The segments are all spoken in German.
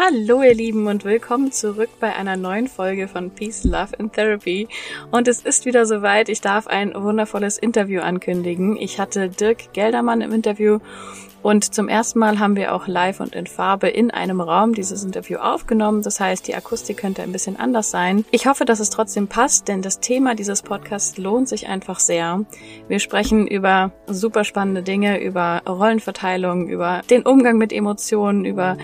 Hallo ihr Lieben und willkommen zurück bei einer neuen Folge von Peace, Love and Therapy. Und es ist wieder soweit, ich darf ein wundervolles Interview ankündigen. Ich hatte Dirk Geldermann im Interview und zum ersten Mal haben wir auch live und in Farbe in einem Raum dieses Interview aufgenommen. Das heißt, die Akustik könnte ein bisschen anders sein. Ich hoffe, dass es trotzdem passt, denn das Thema dieses Podcasts lohnt sich einfach sehr. Wir sprechen über super spannende Dinge, über Rollenverteilung, über den Umgang mit Emotionen, über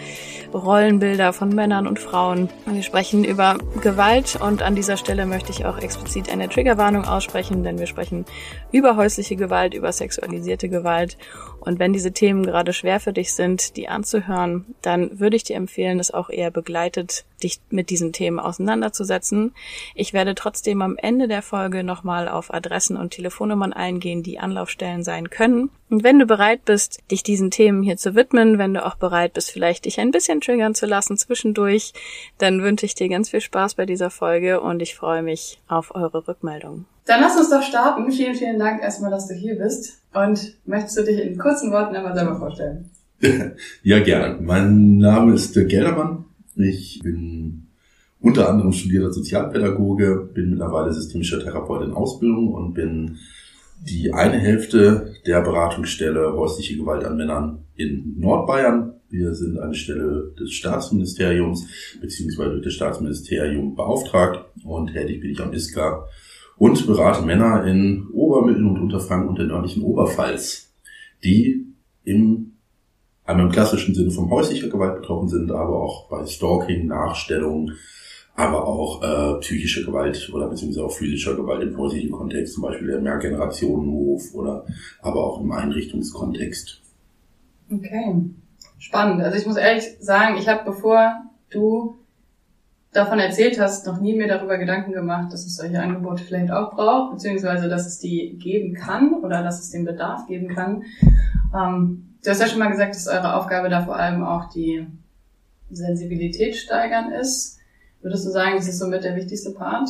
Rollenbilder von Männern und Frauen. Wir sprechen über Gewalt und an dieser Stelle möchte ich auch explizit eine Triggerwarnung aussprechen, denn wir sprechen über häusliche Gewalt, über sexualisierte Gewalt. Und wenn diese Themen gerade schwer für dich sind, die anzuhören, dann würde ich dir empfehlen, das auch eher begleitet, dich mit diesen Themen auseinanderzusetzen. Ich werde trotzdem am Ende der Folge nochmal auf Adressen und Telefonnummern eingehen, die Anlaufstellen sein können. Und wenn du bereit bist, dich diesen Themen hier zu widmen, wenn du auch bereit bist, vielleicht dich ein bisschen triggern zu lassen zwischendurch, dann wünsche ich dir ganz viel Spaß bei dieser Folge und ich freue mich auf eure Rückmeldung. Dann lass uns doch starten. Vielen, vielen Dank erstmal, dass du hier bist. Und möchtest du dich in kurzen Worten einmal selber vorstellen? ja, gerne. Mein Name ist Dirk Geldermann. Ich bin unter anderem studierter Sozialpädagoge, bin mittlerweile systemischer Therapeut in Ausbildung und bin die eine Hälfte der Beratungsstelle häusliche Gewalt an Männern in Nordbayern. Wir sind eine Stelle des Staatsministeriums beziehungsweise durch das Staatsministerium beauftragt und tätig bin ich am ISKA und berate Männer in Ober-, Mittel- und Unterfranken und der nördlichen Oberpfalz, die im einmal im klassischen Sinne von häuslicher Gewalt betroffen sind, aber auch bei Stalking, Nachstellung, aber auch äh, psychische Gewalt oder beziehungsweise auch physischer Gewalt im häuslichen Kontext, zum Beispiel der Mehrgenerationenhof oder aber auch im Einrichtungskontext. Okay, spannend. Also ich muss ehrlich sagen, ich habe bevor du davon erzählt hast, noch nie mir darüber Gedanken gemacht, dass es solche Angebote vielleicht auch braucht, beziehungsweise dass es die geben kann oder dass es den Bedarf geben kann. Ähm, du hast ja schon mal gesagt, dass eure Aufgabe da vor allem auch die Sensibilität steigern ist. Würdest du sagen, das ist somit der wichtigste Part?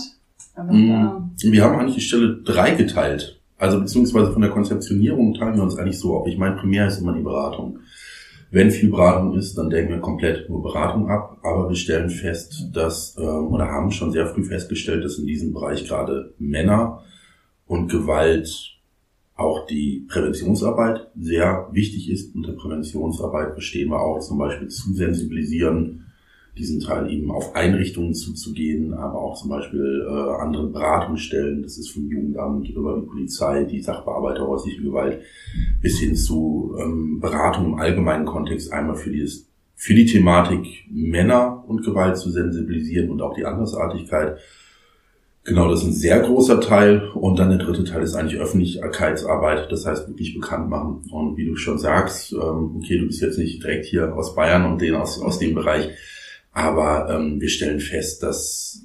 Mm, wir haben eigentlich die Stelle drei geteilt. Also beziehungsweise von der Konzeptionierung teilen wir uns eigentlich so auf. Ich meine, primär ist immer die Beratung. Wenn viel Beratung ist, dann denken wir komplett nur Beratung ab, aber wir stellen fest, dass, ähm, oder haben schon sehr früh festgestellt, dass in diesem Bereich gerade Männer und Gewalt auch die Präventionsarbeit sehr wichtig ist. Unter Präventionsarbeit verstehen wir auch zum Beispiel zu sensibilisieren, diesen Teil eben auf Einrichtungen zuzugehen, aber auch zum Beispiel äh, andere Beratungsstellen, das ist vom Jugendamt über die Polizei, die Sachbearbeiter häusliche Gewalt, bis hin zu ähm, Beratung im allgemeinen Kontext, einmal für, dieses, für die Thematik Männer und Gewalt zu sensibilisieren und auch die Andersartigkeit. Genau, das ist ein sehr großer Teil. Und dann der dritte Teil ist eigentlich Öffentlichkeitsarbeit, das heißt wirklich bekannt machen. Und wie du schon sagst, ähm, okay, du bist jetzt nicht direkt hier aus Bayern und den aus, aus dem Bereich, aber ähm, wir stellen fest, dass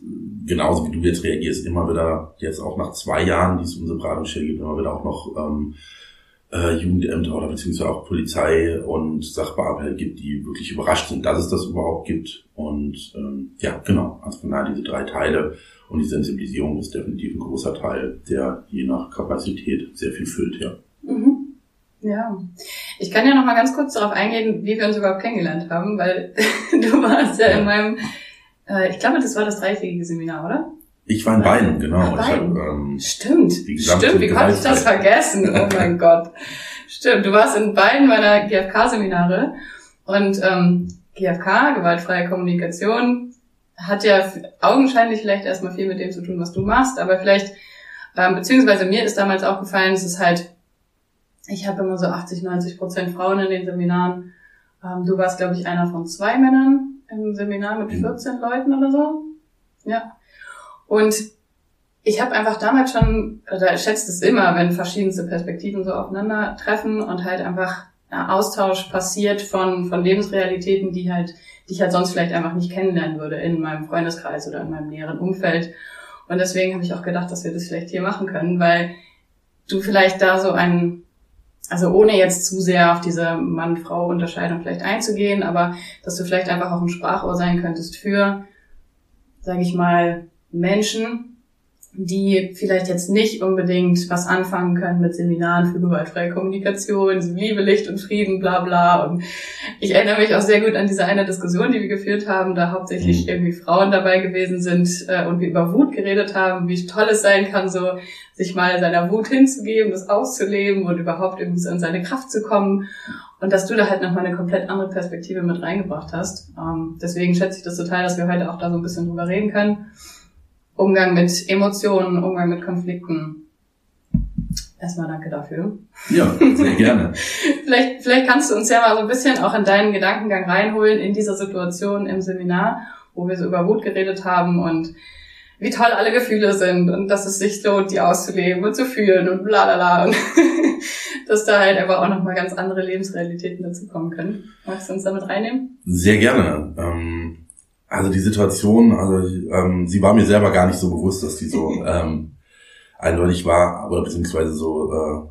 genauso wie du jetzt reagierst, immer wieder, jetzt auch nach zwei Jahren, die es unsere Beratungsstelle gibt, immer wieder auch noch ähm, äh, Jugendämter oder beziehungsweise auch Polizei und Sachbearbeiter gibt, die wirklich überrascht sind, dass es das überhaupt gibt. Und ähm, ja, genau, also von daher diese drei Teile und die Sensibilisierung ist definitiv ein großer Teil, der je nach Kapazität sehr viel füllt, ja. Ja, ich kann ja noch mal ganz kurz darauf eingehen, wie wir uns überhaupt kennengelernt haben, weil du warst ja in meinem, äh, ich glaube, das war das dreitägige Seminar, oder? Ich war in beiden, genau. Ach, beiden. Hab, ähm, Stimmt, stimmt, wie konnte ich das vergessen? Oh mein Gott. Stimmt, du warst in beiden meiner GFK-Seminare und ähm, GFK, gewaltfreie Kommunikation, hat ja augenscheinlich vielleicht erstmal viel mit dem zu tun, was du machst, aber vielleicht, ähm, beziehungsweise mir ist damals aufgefallen, es ist halt ich habe immer so 80, 90 Prozent Frauen in den Seminaren. Ähm, du warst, glaube ich, einer von zwei Männern im Seminar mit 14 mhm. Leuten oder so. Ja. Und ich habe einfach damals schon, oder ich schätze es immer, wenn verschiedenste Perspektiven so aufeinandertreffen und halt einfach Austausch passiert von, von Lebensrealitäten, die halt, die ich halt sonst vielleicht einfach nicht kennenlernen würde in meinem Freundeskreis oder in meinem näheren Umfeld. Und deswegen habe ich auch gedacht, dass wir das vielleicht hier machen können, weil du vielleicht da so einen also ohne jetzt zu sehr auf diese Mann-Frau-Unterscheidung vielleicht einzugehen, aber dass du vielleicht einfach auch ein Sprachrohr sein könntest für, sage ich mal, Menschen, die vielleicht jetzt nicht unbedingt was anfangen können mit Seminaren für gewaltfreie Kommunikation, Liebe, Licht und Frieden, bla bla. Und ich erinnere mich auch sehr gut an diese eine Diskussion, die wir geführt haben, da hauptsächlich mhm. irgendwie Frauen dabei gewesen sind äh, und wir über Wut geredet haben, wie toll es sein kann, so sich mal seiner Wut hinzugeben, das auszuleben und überhaupt irgendwie so in seine Kraft zu kommen. Und dass du da halt nochmal eine komplett andere Perspektive mit reingebracht hast. Ähm, deswegen schätze ich das total, dass wir heute auch da so ein bisschen drüber reden können. Umgang mit Emotionen, Umgang mit Konflikten. Erstmal danke dafür. Ja, sehr gerne. vielleicht, vielleicht kannst du uns ja mal so ein bisschen auch in deinen Gedankengang reinholen in dieser Situation im Seminar, wo wir so über Wut geredet haben und wie toll alle Gefühle sind und dass es sich lohnt, die auszuleben und zu fühlen und bla bla bla. Und dass da halt aber auch nochmal ganz andere Lebensrealitäten dazu kommen können. Magst du uns damit reinnehmen? Sehr gerne. Ähm, also die Situation, also ähm, sie war mir selber gar nicht so bewusst, dass die so ähm, eindeutig war, oder beziehungsweise so äh,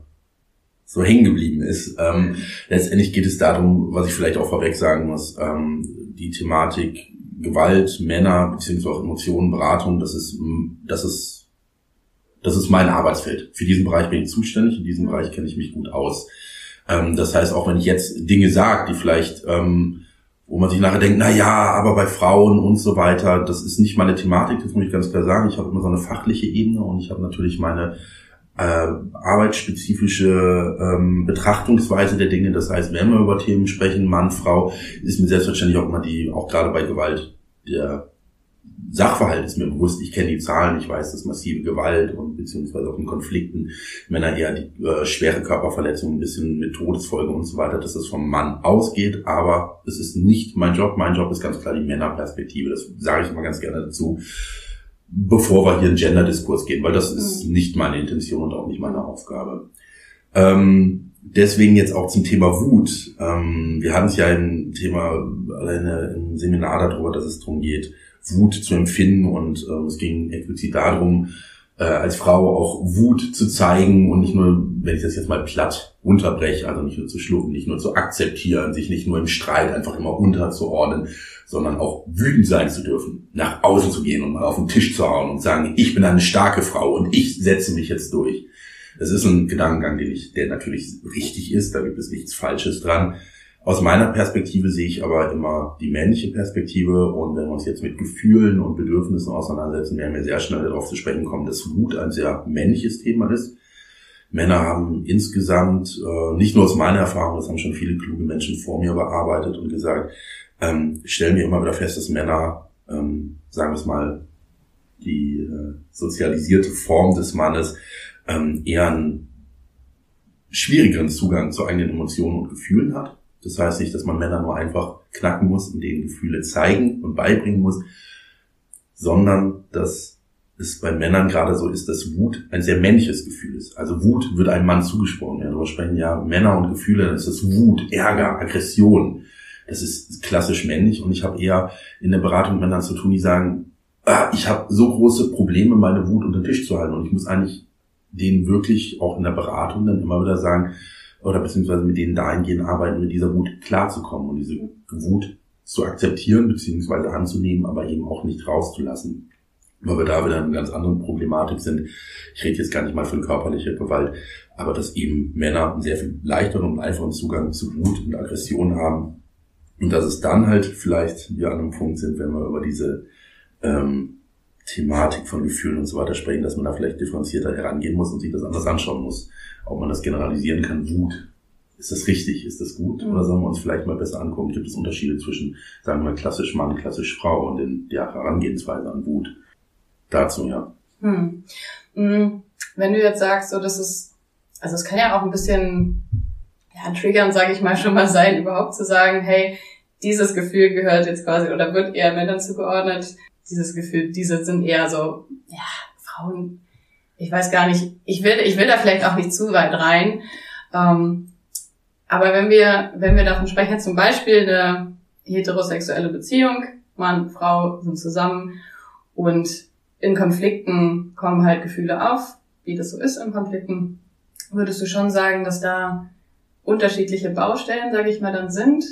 so hängen geblieben ist. Ähm, letztendlich geht es darum, was ich vielleicht auch vorweg sagen muss, ähm, die Thematik Gewalt, Männer beziehungsweise auch Emotionen, Beratung, das ist das ist das ist mein Arbeitsfeld. Für diesen Bereich bin ich zuständig, in diesem Bereich kenne ich mich gut aus. Ähm, das heißt, auch wenn ich jetzt Dinge sage, die vielleicht ähm, wo man sich nachher denkt, na ja, aber bei Frauen und so weiter, das ist nicht meine Thematik, das muss ich ganz klar sagen. Ich habe immer so eine fachliche Ebene und ich habe natürlich meine äh, arbeitsspezifische ähm, Betrachtungsweise der Dinge. Das heißt, wenn wir über Themen sprechen, Mann, Frau, ist mir selbstverständlich auch immer die, auch gerade bei Gewalt, der Sachverhalt ist mir bewusst, ich kenne die Zahlen, ich weiß, dass massive Gewalt und beziehungsweise auch in Konflikten Männer eher die äh, schwere Körperverletzungen ein bisschen mit Todesfolge und so weiter, dass das vom Mann ausgeht, aber es ist nicht mein Job. Mein Job ist ganz klar die Männerperspektive. Das sage ich immer ganz gerne dazu, bevor wir hier in Gender-Diskurs gehen, weil das ist mhm. nicht meine Intention und auch nicht meine Aufgabe. Ähm, deswegen jetzt auch zum Thema Wut. Ähm, wir hatten es ja im Thema alleine im Seminar darüber, dass es darum geht, Wut zu empfinden und äh, es ging explizit darum, äh, als Frau auch Wut zu zeigen und nicht nur, wenn ich das jetzt mal platt unterbreche, also nicht nur zu schlucken, nicht nur zu akzeptieren, sich nicht nur im Streit einfach immer unterzuordnen, sondern auch wütend sein zu dürfen, nach außen zu gehen und mal auf den Tisch zu hauen und sagen, ich bin eine starke Frau und ich setze mich jetzt durch. Das ist ein Gedankengang, den ich, der natürlich richtig ist, da gibt es nichts Falsches dran. Aus meiner Perspektive sehe ich aber immer die männliche Perspektive und wenn wir uns jetzt mit Gefühlen und Bedürfnissen auseinandersetzen, werden wir sehr schnell darauf zu sprechen kommen, dass Wut ein sehr männliches Thema ist. Männer haben insgesamt, äh, nicht nur aus meiner Erfahrung, das haben schon viele kluge Menschen vor mir bearbeitet und gesagt, ähm, stellen wir immer wieder fest, dass Männer, ähm, sagen wir es mal, die äh, sozialisierte Form des Mannes ähm, eher einen schwierigeren Zugang zu eigenen Emotionen und Gefühlen hat das heißt nicht, dass man Männer nur einfach knacken muss und denen Gefühle zeigen und beibringen muss, sondern dass es bei Männern gerade so ist, dass Wut ein sehr männliches Gefühl ist. Also Wut wird einem Mann zugesprochen. Ja, darüber sprechen ja Männer und Gefühle, dann ist das Wut, Ärger, Aggression. Das ist klassisch männlich und ich habe eher in der Beratung mit Männern zu tun, die sagen, ah, ich habe so große Probleme, meine Wut unter den Tisch zu halten und ich muss eigentlich denen wirklich auch in der Beratung dann immer wieder sagen, oder beziehungsweise mit denen dahingehend arbeiten, mit dieser Wut klarzukommen und diese Wut zu akzeptieren beziehungsweise anzunehmen, aber eben auch nicht rauszulassen. Weil wir da wieder in einer ganz anderen Problematik sind. Ich rede jetzt gar nicht mal von körperlicher Gewalt, aber dass eben Männer einen sehr viel leichteren und einfachen Zugang zu Wut und Aggression haben. Und dass es dann halt vielleicht wir an einem Punkt sind, wenn wir über diese ähm, Thematik von Gefühlen und so weiter sprechen, dass man da vielleicht differenzierter herangehen muss und sich das anders anschauen muss ob man das generalisieren kann, Wut. Ist das richtig? Ist das gut? Oder sollen wir uns vielleicht mal besser angucken? Gibt es Unterschiede zwischen, sagen wir, klassisch Mann, klassisch Frau und in der Herangehensweise an Wut? Dazu, ja. Hm. hm. Wenn du jetzt sagst, so, das ist, also es kann ja auch ein bisschen, ja, triggern, sage ich mal, schon mal sein, überhaupt zu sagen, hey, dieses Gefühl gehört jetzt quasi oder wird eher Männern zugeordnet. Dieses Gefühl, diese sind eher so, ja, Frauen ich weiß gar nicht, ich will, ich will da vielleicht auch nicht zu weit rein. Ähm, aber wenn wir, wenn wir davon sprechen, zum Beispiel eine heterosexuelle Beziehung, Mann, Frau sind zusammen und in Konflikten kommen halt Gefühle auf, wie das so ist in Konflikten, würdest du schon sagen, dass da unterschiedliche Baustellen, sage ich mal, dann sind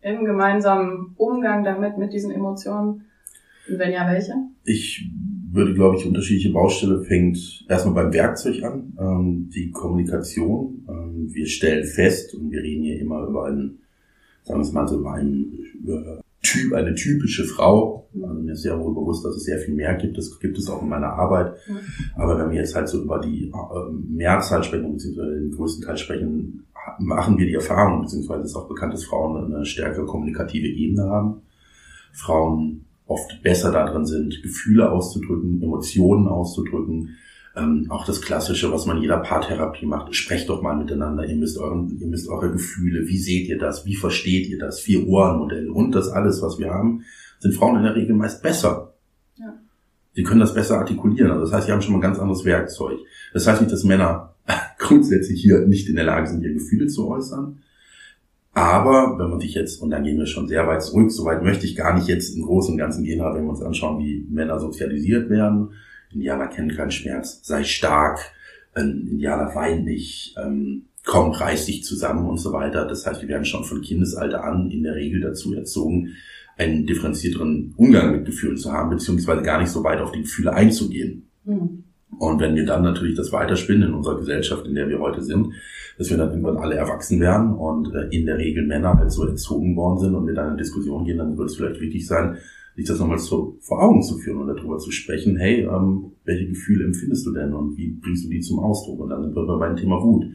im gemeinsamen Umgang damit, mit diesen Emotionen? Und wenn ja, welche? Ich würde, glaube ich, unterschiedliche Baustelle fängt erstmal beim Werkzeug an, ähm, die Kommunikation. Ähm, wir stellen fest, und wir reden hier immer über einen, sagen wir es mal so, über einen über Typ, eine typische Frau. Also mir ist sehr wohl bewusst, dass es sehr viel mehr gibt. Das gibt es auch in meiner Arbeit. Aber wenn wir jetzt halt so über die äh, Mehrzahl sprechen, beziehungsweise den größten Teil sprechen, machen wir die Erfahrung, beziehungsweise es ist auch bekannt, dass Frauen eine stärkere kommunikative Ebene haben. Frauen oft besser darin sind, Gefühle auszudrücken, Emotionen auszudrücken. Ähm, auch das Klassische, was man in jeder Paartherapie macht, sprecht doch mal miteinander, ihr müsst, euren, ihr müsst eure Gefühle, wie seht ihr das, wie versteht ihr das, vier Ohrenmodell und das alles, was wir haben, sind Frauen in der Regel meist besser. Ja. Sie können das besser artikulieren. Also das heißt, sie haben schon mal ein ganz anderes Werkzeug. Das heißt nicht, dass Männer grundsätzlich hier nicht in der Lage sind, ihre Gefühle zu äußern. Aber wenn man sich jetzt, und dann gehen wir schon sehr weit zurück, so weit möchte ich gar nicht jetzt im Großen und Ganzen gehen, aber wenn wir uns anschauen, wie Männer sozialisiert werden, Indianer kennen keinen Schmerz, sei stark, ein Indianer weint nicht, ähm, komm, reiß dich zusammen und so weiter. Das heißt, wir werden schon von Kindesalter an in der Regel dazu erzogen, einen differenzierteren Umgang mit Gefühlen zu haben, beziehungsweise gar nicht so weit auf die Gefühle einzugehen. Mhm. Und wenn wir dann natürlich das weiterspinnen in unserer Gesellschaft, in der wir heute sind, dass wir dann irgendwann alle erwachsen werden und äh, in der Regel Männer halt so erzogen worden sind und wir dann in Diskussion gehen, dann wird es vielleicht wichtig sein, sich das nochmal so vor Augen zu führen und darüber zu sprechen, hey, ähm, welche Gefühle empfindest du denn und wie bringst du die zum Ausdruck? Und dann sind wir beim Thema Wut.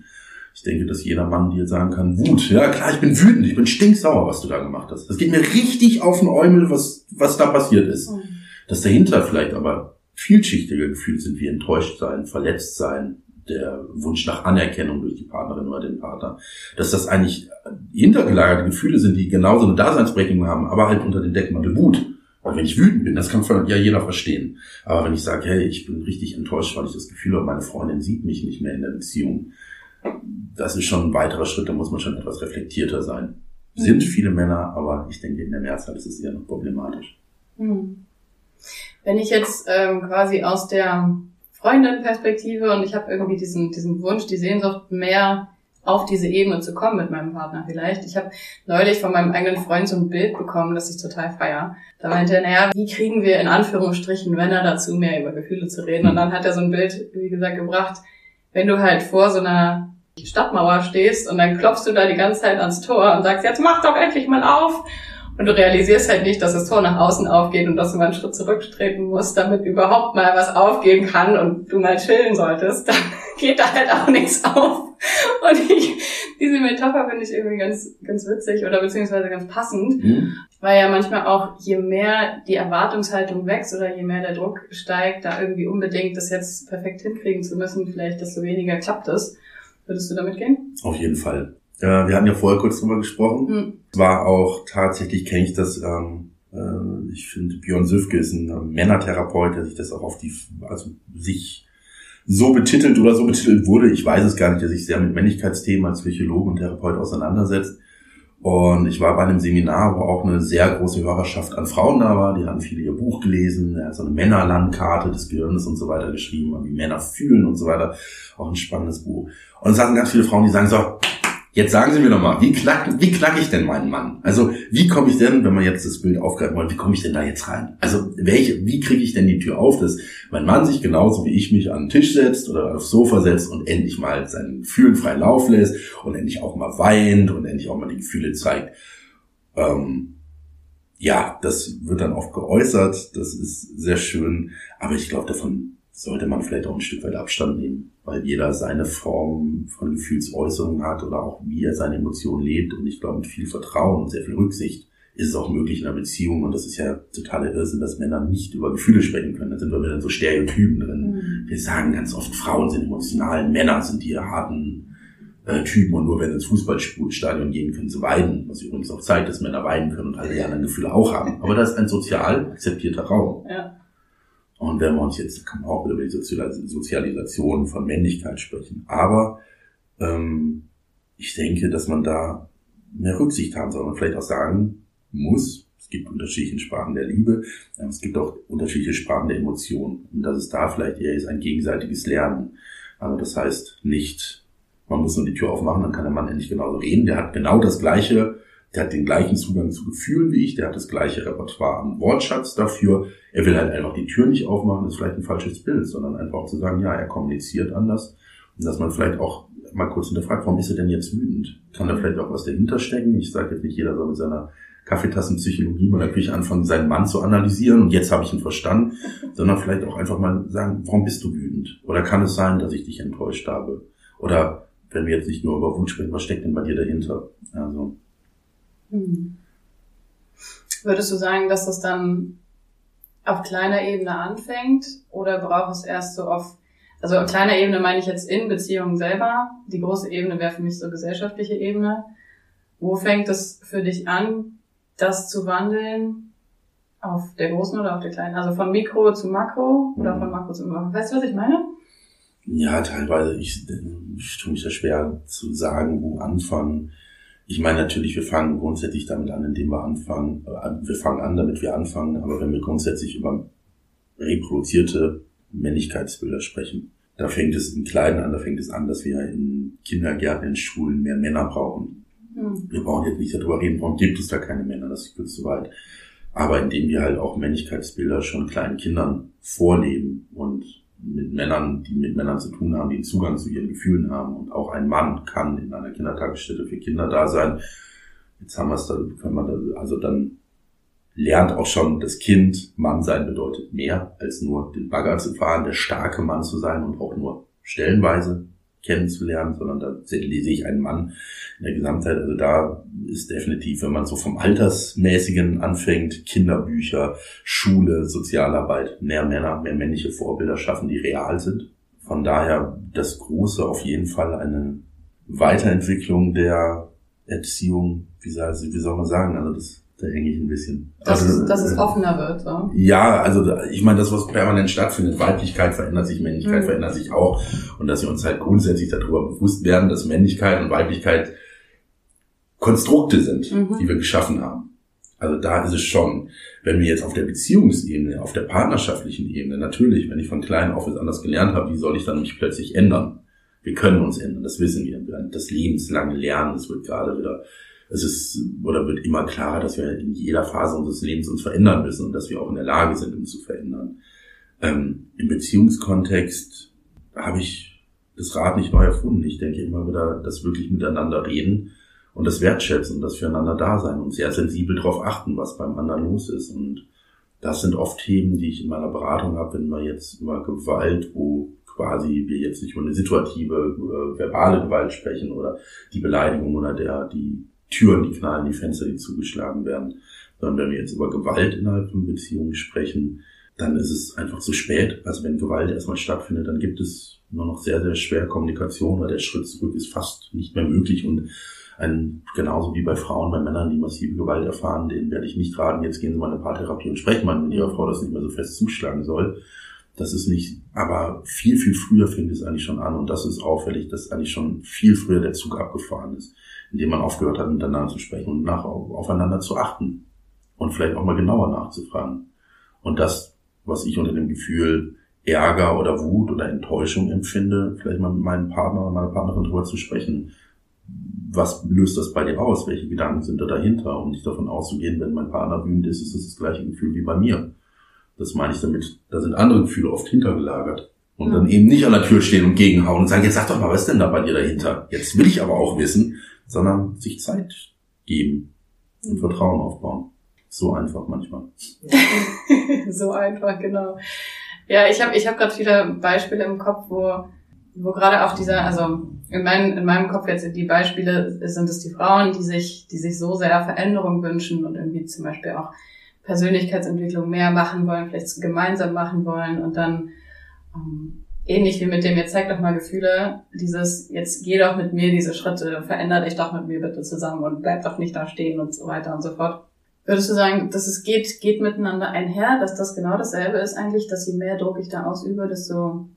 Ich denke, dass jeder Mann dir sagen kann, Wut, ja klar, ich bin wütend, ich bin stinksauer, was du da gemacht hast. Das geht mir richtig auf den Äumel, was, was da passiert ist. Mhm. Dass dahinter vielleicht aber vielschichtige Gefühle sind wie enttäuscht sein, verletzt sein, der Wunsch nach Anerkennung durch die Partnerin oder den Partner, dass das eigentlich hintergelagerte Gefühle sind, die genauso eine Daseinsberechtigung haben, aber halt unter den Deckmantel Wut. Weil wenn ich wütend bin, das kann ja jeder verstehen. Aber wenn ich sage, hey, ich bin richtig enttäuscht, weil ich das Gefühl habe, meine Freundin sieht mich nicht mehr in der Beziehung, das ist schon ein weiterer Schritt, da muss man schon etwas reflektierter sein. Mhm. Sind viele Männer, aber ich denke, in der Mehrzahl ist es eher noch problematisch. Mhm. Wenn ich jetzt ähm, quasi aus der Freundin-Perspektive und ich habe irgendwie diesen, diesen Wunsch, die Sehnsucht, mehr auf diese Ebene zu kommen mit meinem Partner vielleicht. Ich habe neulich von meinem eigenen Freund so ein Bild bekommen, das ich total feier. Da meinte er, naja, wie kriegen wir in Anführungsstrichen Männer dazu, mehr über Gefühle zu reden? Und dann hat er so ein Bild, wie gesagt, gebracht, wenn du halt vor so einer Stadtmauer stehst und dann klopfst du da die ganze Zeit ans Tor und sagst, jetzt mach doch endlich mal auf. Und du realisierst halt nicht, dass das Tor nach außen aufgeht und dass du mal einen Schritt zurücktreten musst, damit überhaupt mal was aufgehen kann und du mal chillen solltest. Dann geht da halt auch nichts auf. Und ich, diese Metapher finde ich irgendwie ganz, ganz witzig oder beziehungsweise ganz passend, mhm. weil ja manchmal auch je mehr die Erwartungshaltung wächst oder je mehr der Druck steigt, da irgendwie unbedingt das jetzt perfekt hinkriegen zu müssen, vielleicht desto weniger klappt es. Würdest du damit gehen? Auf jeden Fall. Äh, wir hatten ja vorher kurz drüber gesprochen. Mhm. War auch tatsächlich, kenne ich das, ähm, äh, ich finde, Björn Süfke ist ein äh, Männertherapeut, der sich das auch auf die, also sich so betitelt oder so betitelt wurde. Ich weiß es gar nicht, der sich sehr mit Männlichkeitsthemen als Psychologe und Therapeut auseinandersetzt. Und ich war bei einem Seminar, wo auch eine sehr große Hörerschaft an Frauen da war. Die haben viele ihr Buch gelesen. Er hat so eine Männerlandkarte des Gehirns und so weiter geschrieben, wie Männer fühlen und so weiter. Auch ein spannendes Buch. Und es saßen ganz viele Frauen, die sagen so, Jetzt sagen Sie mir doch mal, wie knack, wie knack ich denn meinen Mann? Also wie komme ich denn, wenn man jetzt das Bild aufgreifen wollen, wie komme ich denn da jetzt rein? Also welche, wie kriege ich denn die Tür auf, dass mein Mann sich genauso wie ich mich an den Tisch setzt oder aufs Sofa setzt und endlich mal seinen Gefühlen freien Lauf lässt und endlich auch mal weint und endlich auch mal die Gefühle zeigt. Ähm, ja, das wird dann oft geäußert, das ist sehr schön, aber ich glaube, davon sollte man vielleicht auch ein Stück weit Abstand nehmen, weil jeder seine Form von Gefühlsäußerung hat oder auch wie er seine Emotionen lebt. Und ich glaube, mit viel Vertrauen und sehr viel Rücksicht ist es auch möglich in einer Beziehung. Und das ist ja totaler Irrsinn, dass Männer nicht über Gefühle sprechen können. Da sind wir wieder so Stereotypen drin. Mhm. Wir sagen ganz oft, Frauen sind emotional, Männer sind die harten äh, Typen und nur wenn sie ins Fußballstadion gehen, können sie weinen. Was übrigens auch zeigt, dass Männer weinen können und alle anderen Gefühle auch haben. Aber das ist ein sozial akzeptierter Raum. Ja. Und wenn wir uns jetzt, kann man auch über die Sozialisation von Männlichkeit sprechen. Aber ähm, ich denke, dass man da mehr Rücksicht haben soll und vielleicht auch sagen muss, es gibt unterschiedliche Sprachen der Liebe, es gibt auch unterschiedliche Sprachen der Emotionen. Und dass es da vielleicht eher ist ein gegenseitiges Lernen. Also das heißt nicht, man muss nur die Tür aufmachen, dann kann der Mann endlich genauso reden. Der hat genau das gleiche der hat den gleichen Zugang zu Gefühlen wie ich, der hat das gleiche Repertoire am Wortschatz dafür. Er will halt einfach die Tür nicht aufmachen, ist vielleicht ein falsches Bild, sondern einfach auch zu sagen, ja, er kommuniziert anders. Und dass man vielleicht auch mal kurz hinterfragt, warum ist er denn jetzt wütend? Kann da vielleicht auch was dahinter stecken? Ich sage jetzt nicht, jeder soll mit seiner Kaffeetassenpsychologie mal Küche anfangen, seinen Mann zu analysieren und jetzt habe ich ihn verstanden, sondern vielleicht auch einfach mal sagen, warum bist du wütend? Oder kann es sein, dass ich dich enttäuscht habe? Oder wenn wir jetzt nicht nur über Wut sprechen, was steckt denn bei dir dahinter? Also. Hm. Würdest du sagen, dass das dann auf kleiner Ebene anfängt oder braucht es erst so auf, also auf kleiner Ebene meine ich jetzt in Beziehungen selber, die große Ebene wäre für mich so gesellschaftliche Ebene. Wo fängt es für dich an, das zu wandeln auf der großen oder auf der kleinen? Also von Mikro zu Makro oder von Makro zu Makro. Weißt du, was ich meine? Ja, teilweise. Ich, ich tue mich da schwer zu sagen, wo anfangen. Ich meine natürlich, wir fangen grundsätzlich damit an, indem wir anfangen. Äh, wir fangen an, damit wir anfangen. Aber wenn wir grundsätzlich über reproduzierte Männlichkeitsbilder sprechen, da fängt es im Kleinen an, da fängt es an, dass wir in Kindergärten, in Schulen mehr Männer brauchen. Mhm. Wir brauchen jetzt nicht darüber reden, warum gibt es da keine Männer, das ist zu weit. Aber indem wir halt auch Männlichkeitsbilder schon kleinen Kindern vorleben und mit Männern, die mit Männern zu tun haben, die einen Zugang zu ihren Gefühlen haben. Und auch ein Mann kann in einer Kindertagesstätte für Kinder da sein. Jetzt haben wir es da, können wir da, also dann lernt auch schon das Kind, Mann sein bedeutet mehr als nur den Bagger zu fahren, der starke Mann zu sein und auch nur stellenweise kennenzulernen, sondern da sehe ich einen Mann in der Gesamtheit. Also da ist definitiv, wenn man so vom Altersmäßigen anfängt, Kinderbücher, Schule, Sozialarbeit, mehr Männer, mehr männliche Vorbilder schaffen, die real sind. Von daher das Große auf jeden Fall eine Weiterentwicklung der Erziehung, wie soll, wie soll man sagen, also das da hänge ich ein bisschen. Dass, also, es, dass es offener wird, so. Ja, also ich meine, das, was permanent stattfindet, Weiblichkeit verändert sich, Männlichkeit mhm. verändert sich auch. Und dass wir uns halt grundsätzlich darüber bewusst werden, dass Männlichkeit und Weiblichkeit Konstrukte sind, mhm. die wir geschaffen haben. Also da ist es schon, wenn wir jetzt auf der Beziehungsebene, auf der partnerschaftlichen Ebene, natürlich, wenn ich von klein auf es anders gelernt habe, wie soll ich dann mich plötzlich ändern? Wir können uns ändern, das wissen wir. Das lebenslange Lernen, das wird gerade wieder es ist oder wird immer klarer, dass wir in jeder Phase unseres Lebens uns verändern müssen und dass wir auch in der Lage sind, uns zu verändern. Ähm, Im Beziehungskontext habe ich das Rad nicht neu erfunden. Ich denke immer wieder, das wirklich miteinander reden und das wertschätzen, das füreinander da sein und sehr sensibel darauf achten, was beim anderen los ist. Und das sind oft Themen, die ich in meiner Beratung habe, wenn wir jetzt über Gewalt, wo quasi wir jetzt nicht über eine situative, äh, verbale Gewalt sprechen oder die Beleidigung oder der, die Türen, die knallen, die Fenster, die zugeschlagen werden. Sondern wenn wir jetzt über Gewalt innerhalb von Beziehungen sprechen, dann ist es einfach zu spät. Also wenn Gewalt erstmal stattfindet, dann gibt es nur noch sehr, sehr schwer Kommunikation, weil der Schritt zurück ist fast nicht mehr möglich und ein, genauso wie bei Frauen, bei Männern, die massive Gewalt erfahren, denen werde ich nicht raten, jetzt gehen Sie mal in eine Paartherapie und sprechen mal mit Ihrer Frau, dass nicht mehr so fest zuschlagen soll. Das ist nicht, aber viel, viel früher fängt es eigentlich schon an und das ist auffällig, dass eigentlich schon viel früher der Zug abgefahren ist indem man aufgehört hat, miteinander zu sprechen und nach, aufeinander zu achten und vielleicht auch mal genauer nachzufragen. Und das, was ich unter dem Gefühl Ärger oder Wut oder Enttäuschung empfinde, vielleicht mal mit meinem Partner oder meiner Partnerin drüber zu sprechen. Was löst das bei dir aus? Welche Gedanken sind da dahinter? Um nicht davon auszugehen, wenn mein Partner wütend ist, ist das das gleiche Gefühl wie bei mir. Das meine ich damit, da sind andere Gefühle oft hintergelagert. Und ja. dann eben nicht an der Tür stehen und gegenhauen und sagen, jetzt sag doch mal, was ist denn da bei dir dahinter? Jetzt will ich aber auch wissen, sondern sich Zeit geben und Vertrauen aufbauen. So einfach manchmal. so einfach, genau. Ja, ich habe ich hab gerade viele Beispiele im Kopf, wo, wo gerade auch dieser, also in, mein, in meinem Kopf jetzt die Beispiele sind es die Frauen, die sich, die sich so sehr Veränderung wünschen und irgendwie zum Beispiel auch Persönlichkeitsentwicklung mehr machen wollen, vielleicht gemeinsam machen wollen und dann ähm, ähnlich wie mit dem, jetzt zeig doch mal Gefühle, dieses, jetzt geh doch mit mir diese Schritte, veränder dich doch mit mir bitte zusammen und bleib doch nicht da stehen und so weiter und so fort. Würdest du sagen, dass es geht, geht miteinander einher, dass das genau dasselbe ist eigentlich, dass je mehr Druck ich da ausübe, desto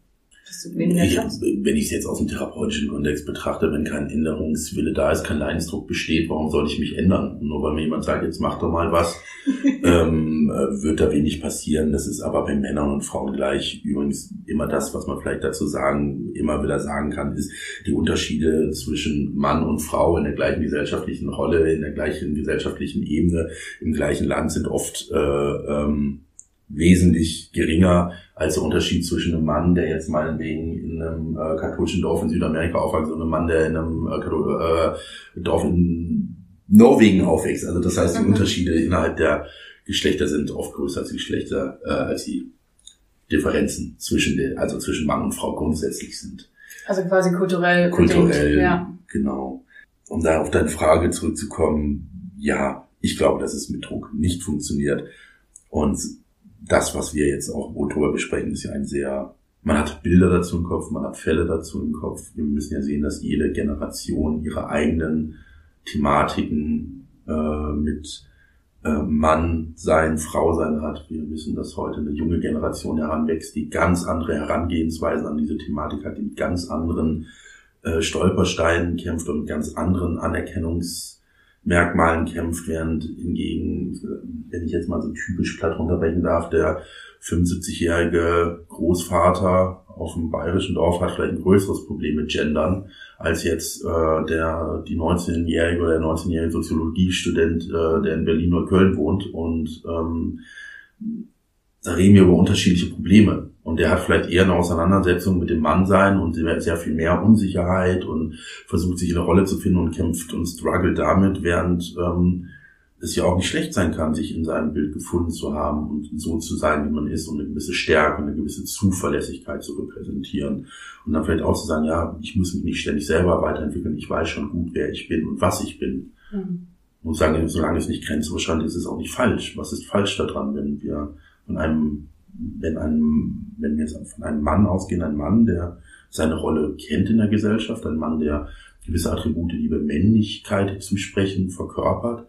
Ich, wenn ich es jetzt aus dem therapeutischen Kontext betrachte, wenn kein Änderungswille da ist, kein Leidensdruck besteht, warum soll ich mich ändern? nur weil mir jemand sagt, jetzt mach doch mal was, ähm, äh, wird da wenig passieren. Das ist aber bei Männern und Frauen gleich. Übrigens immer das, was man vielleicht dazu sagen, immer wieder sagen kann, ist die Unterschiede zwischen Mann und Frau in der gleichen gesellschaftlichen Rolle, in der gleichen gesellschaftlichen Ebene, im gleichen Land sind oft äh, ähm, wesentlich geringer als der Unterschied zwischen einem Mann, der jetzt meinetwegen in einem äh, katholischen Dorf in Südamerika aufwächst und einem Mann, der in einem äh, äh, Dorf in Norwegen aufwächst. Also das heißt, die mhm. Unterschiede innerhalb der Geschlechter sind oft größer als die Geschlechter, äh, als die Differenzen zwischen den, also zwischen Mann und Frau grundsätzlich sind. Also quasi kulturell. Kulturell, bedingt, ja. genau. Um da auf deine Frage zurückzukommen, ja, ich glaube, dass es mit Druck nicht funktioniert. Und das, was wir jetzt auch worüber besprechen, ist ja ein sehr, man hat Bilder dazu im Kopf, man hat Fälle dazu im Kopf. Wir müssen ja sehen, dass jede Generation ihre eigenen Thematiken äh, mit äh, Mann sein, Frau sein hat. Wir wissen, dass heute eine junge Generation heranwächst, die ganz andere Herangehensweisen an diese Thematik hat, die mit ganz anderen äh, Stolpersteinen kämpft und mit ganz anderen Anerkennungs Merkmalen kämpft, während hingegen, wenn ich jetzt mal so typisch platt runterbrechen darf, der 75-jährige Großvater auf dem bayerischen Dorf hat vielleicht ein größeres Problem mit Gendern als jetzt äh, der die 19-jährige oder der 19-jährige Soziologiestudent, äh, der in Berlin oder Köln wohnt und ähm, da reden wir über unterschiedliche Probleme. Und der hat vielleicht eher eine Auseinandersetzung mit dem Mannsein und sehr viel mehr Unsicherheit und versucht sich in eine Rolle zu finden und kämpft und struggelt damit, während ähm, es ja auch nicht schlecht sein kann, sich in seinem Bild gefunden zu haben und so zu sein, wie man ist und eine gewisse Stärke, eine gewisse Zuverlässigkeit zu repräsentieren. Und dann vielleicht auch zu sagen, ja, ich muss mich nicht ständig selber weiterentwickeln, ich weiß schon gut, wer ich bin und was ich bin. Mhm. Und sagen, solange es nicht grenzüberschreitend ist, ist es auch nicht falsch. Was ist falsch daran, wenn wir von einem, wenn einem, wenn wir jetzt von einem Mann ausgehen, ein Mann, der seine Rolle kennt in der Gesellschaft, ein Mann, der gewisse Attribute, die über Männlichkeit zusprechen, verkörpert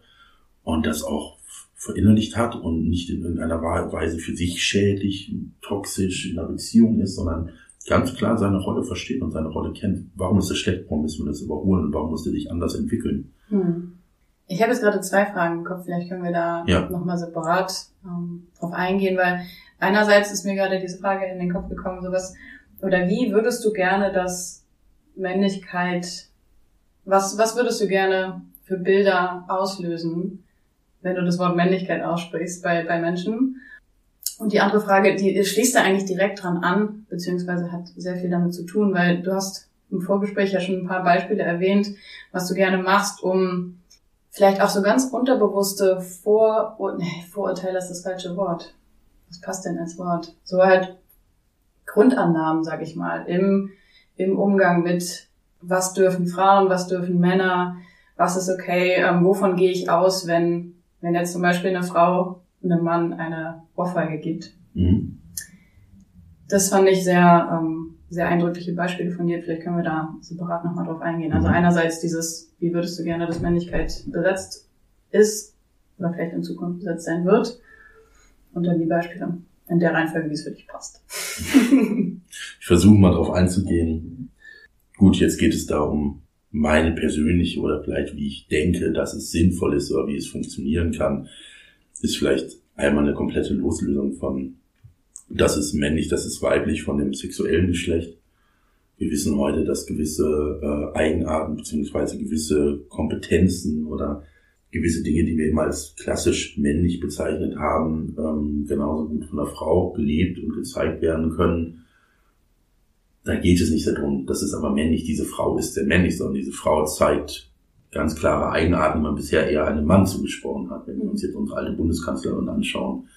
und das auch verinnerlicht hat und nicht in irgendeiner Weise für sich schädlich, toxisch in einer Beziehung ist, sondern ganz klar seine Rolle versteht und seine Rolle kennt. Warum ist es schlecht? Warum müssen wir das überholen? Warum musst du dich anders entwickeln? Hm. Ich habe jetzt gerade zwei Fragen im Kopf, vielleicht können wir da ja. nochmal separat ähm, drauf eingehen, weil einerseits ist mir gerade diese Frage in den Kopf gekommen, sowas, oder wie würdest du gerne, dass Männlichkeit, was, was würdest du gerne für Bilder auslösen, wenn du das Wort Männlichkeit aussprichst bei, bei Menschen? Und die andere Frage, die schließt da eigentlich direkt dran an, beziehungsweise hat sehr viel damit zu tun, weil du hast im Vorgespräch ja schon ein paar Beispiele erwähnt, was du gerne machst, um vielleicht auch so ganz unterbewusste Vor nee, Vorurteile ist das falsche Wort. Was passt denn als Wort? So halt Grundannahmen, sag ich mal, im, im Umgang mit, was dürfen Frauen, was dürfen Männer, was ist okay, ähm, wovon gehe ich aus, wenn, wenn jetzt zum Beispiel eine Frau einem Mann eine Ohrfeige gibt. Mhm. Das fand ich sehr, ähm, sehr eindrückliche Beispiele von dir. Vielleicht können wir da separat nochmal drauf eingehen. Also einerseits dieses, wie würdest du gerne, dass Männlichkeit besetzt ist oder vielleicht in Zukunft besetzt sein wird. Und dann die Beispiele in der Reihenfolge, wie es für dich passt. ich versuche mal drauf einzugehen. Gut, jetzt geht es da um meine persönliche oder vielleicht wie ich denke, dass es sinnvoll ist oder wie es funktionieren kann, ist vielleicht einmal eine komplette Loslösung von das ist männlich, das ist weiblich von dem sexuellen Geschlecht. Wir wissen heute, dass gewisse äh, Eigenarten beziehungsweise gewisse Kompetenzen oder gewisse Dinge, die wir immer als klassisch männlich bezeichnet haben, ähm, genauso gut von der Frau gelebt und gezeigt werden können. Da geht es nicht darum, das ist aber männlich, diese Frau ist sehr männlich, sondern diese Frau zeigt ganz klare Eigenarten, die man bisher eher einem Mann zugesprochen hat. Wenn wir uns jetzt unsere alte Bundeskanzlerin anschauen,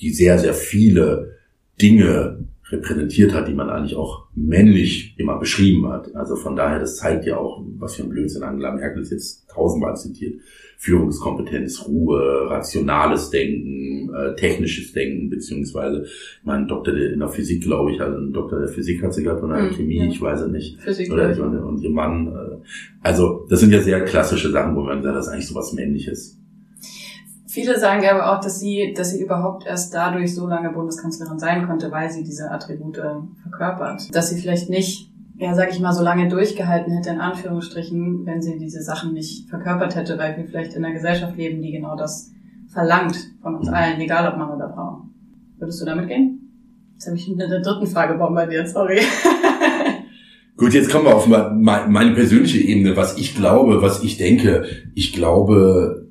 die sehr, sehr viele Dinge repräsentiert hat, die man eigentlich auch männlich immer beschrieben hat. Also von daher, das zeigt ja auch, was für ein Blödsinn Angela Merkel ist jetzt tausendmal zitiert. Führungskompetenz, Ruhe, rationales Denken, äh, technisches Denken, beziehungsweise mein Doktor in der Physik, glaube ich, also ein Doktor der Physik hat sie gehabt und eine mhm, Chemie, ja. ich weiß es nicht. Physik, oder, und, und ihr Mann. Äh, also das sind ja sehr klassische Sachen, wo man sagt, das ist eigentlich sowas Männliches. Viele sagen aber auch, dass sie, dass sie überhaupt erst dadurch so lange Bundeskanzlerin sein konnte, weil sie diese Attribute verkörpert. Dass sie vielleicht nicht, ja, sag ich mal, so lange durchgehalten hätte, in Anführungsstrichen, wenn sie diese Sachen nicht verkörpert hätte, weil wir vielleicht in einer Gesellschaft leben, die genau das verlangt von uns allen, egal ob Mann oder Frau. Würdest du damit gehen? Jetzt habe ich mit der dritten Frage bombardiert, sorry. Gut, jetzt kommen wir auf meine persönliche Ebene, was ich glaube, was ich denke. Ich glaube,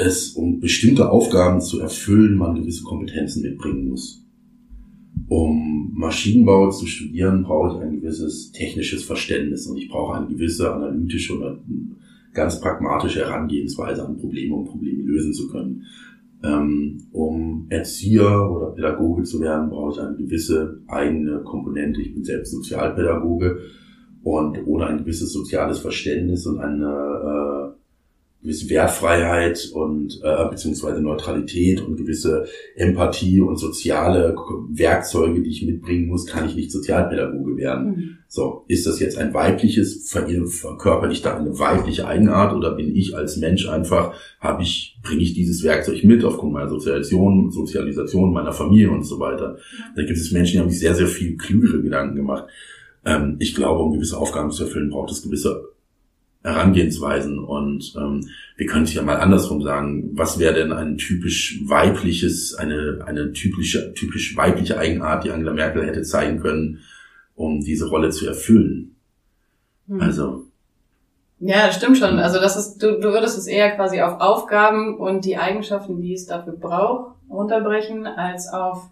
es, um bestimmte Aufgaben zu erfüllen, man gewisse Kompetenzen mitbringen muss. Um Maschinenbau zu studieren, brauche ich ein gewisses technisches Verständnis und ich brauche eine gewisse analytische oder ganz pragmatische Herangehensweise an Probleme, um Probleme lösen zu können. Ähm, um Erzieher oder Pädagoge zu werden, brauche ich eine gewisse eigene Komponente. Ich bin selbst Sozialpädagoge und ohne ein gewisses soziales Verständnis und eine äh, gewisse Wertfreiheit und äh, beziehungsweise Neutralität und gewisse Empathie und soziale Werkzeuge, die ich mitbringen muss, kann ich nicht Sozialpädagoge werden. Mhm. So, ist das jetzt ein weibliches, verkörper ich da eine weibliche Eigenart oder bin ich als Mensch einfach, habe ich, bringe ich dieses Werkzeug mit aufgrund meiner Sozialisation, Sozialisation meiner Familie und so weiter. Da gibt es Menschen, die haben sich sehr, sehr viel klügere Gedanken gemacht. Ähm, ich glaube, um gewisse Aufgaben zu erfüllen, braucht es gewisse Herangehensweisen und ähm, wir können es ja mal andersrum sagen, was wäre denn ein typisch weibliches, eine, eine typische, typisch weibliche Eigenart, die Angela Merkel hätte zeigen können, um diese Rolle zu erfüllen? Hm. Also. Ja, stimmt schon. Also das ist, du, du würdest es eher quasi auf Aufgaben und die Eigenschaften, die es dafür braucht, runterbrechen, als auf,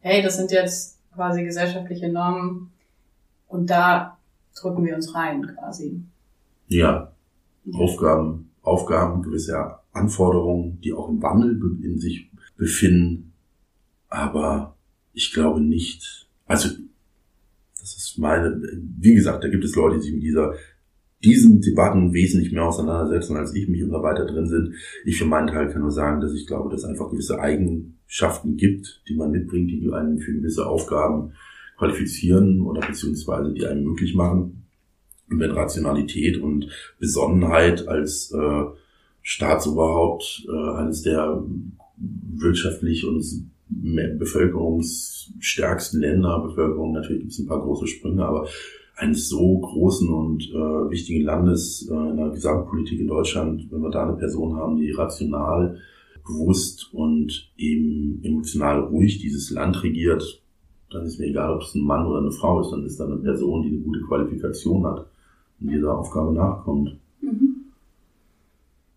hey, das sind jetzt quasi gesellschaftliche Normen und da drücken wir uns rein quasi. Ja, Aufgaben, Aufgaben, gewisse Anforderungen, die auch im Wandel in sich befinden. Aber ich glaube nicht, also das ist meine, wie gesagt, da gibt es Leute, die sich mit dieser diesen Debatten wesentlich mehr auseinandersetzen, als ich mich und da weiter drin sind. Ich für meinen Teil kann nur sagen, dass ich glaube, dass es einfach gewisse Eigenschaften gibt, die man mitbringt, die einen für gewisse Aufgaben qualifizieren oder beziehungsweise die einem möglich machen mit Rationalität und Besonnenheit als äh, Staatsoberhaupt äh, eines der wirtschaftlich und bevölkerungsstärksten Länder, Bevölkerung natürlich gibt es ein paar große Sprünge, aber eines so großen und äh, wichtigen Landes äh, in der Gesamtpolitik in Deutschland, wenn wir da eine Person haben, die rational, bewusst und eben emotional ruhig dieses Land regiert, dann ist mir egal, ob es ein Mann oder eine Frau ist, dann ist da eine Person, die eine gute Qualifikation hat dieser Aufgabe nachkommt. Mhm.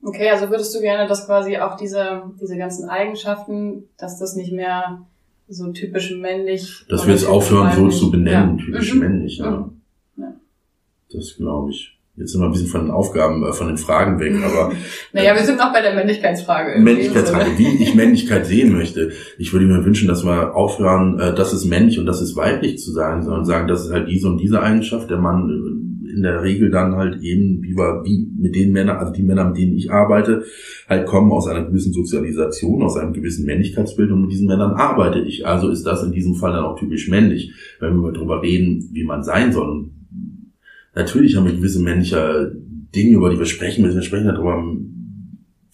Okay, also würdest du gerne, dass quasi auch diese, diese ganzen Eigenschaften, dass das nicht mehr so typisch männlich. Dass wir jetzt aufhören, so zu benennen, ja. typisch mhm. männlich, ja. Mhm. ja. Das glaube ich. Jetzt sind wir ein bisschen von den Aufgaben, äh, von den Fragen weg, aber. naja, wir sind noch bei der Männlichkeitsfrage. Männlichkeitsfrage, wie ich Männlichkeit sehen möchte. Ich würde mir wünschen, dass wir aufhören, äh, das ist männlich und das ist weiblich zu sagen, sondern sagen, das ist halt diese und diese Eigenschaft. Der Mann in der Regel dann halt eben, wie wir, wie mit den Männern, also die Männer, mit denen ich arbeite, halt kommen aus einer gewissen Sozialisation, aus einem gewissen Männlichkeitsbild und mit diesen Männern arbeite ich. Also ist das in diesem Fall dann auch typisch männlich, wenn wir darüber reden, wie man sein soll. Natürlich haben wir gewisse männliche Dinge, über die wir sprechen müssen. Wir sprechen darüber,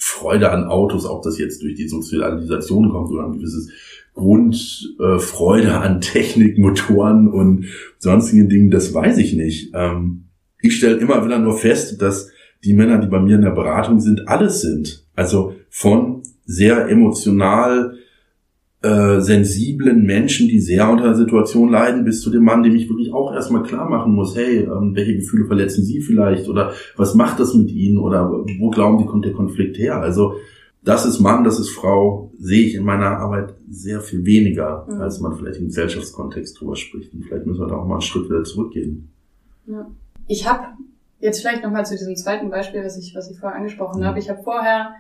Freude an Autos, ob das jetzt durch die Sozialisation kommt oder ein gewisses Grundfreude äh, an Technik, Motoren und sonstigen Dingen, das weiß ich nicht. Ähm, ich stelle immer wieder nur fest, dass die Männer, die bei mir in der Beratung sind, alles sind. Also von sehr emotional äh, sensiblen Menschen, die sehr unter der Situation leiden, bis zu dem Mann, dem ich wirklich auch erstmal klar machen muss, hey, ähm, welche Gefühle verletzen Sie vielleicht oder was macht das mit Ihnen oder wo glauben Sie, kommt der Konflikt her? Also das ist Mann, das ist Frau, sehe ich in meiner Arbeit sehr viel weniger, mhm. als man vielleicht im Gesellschaftskontext drüber spricht. Und vielleicht müssen wir da auch mal einen Schritt wieder zurückgehen. Ja. Ich habe jetzt vielleicht nochmal zu diesem zweiten Beispiel, was ich, was ich vorher angesprochen mhm. habe. Ich habe vorher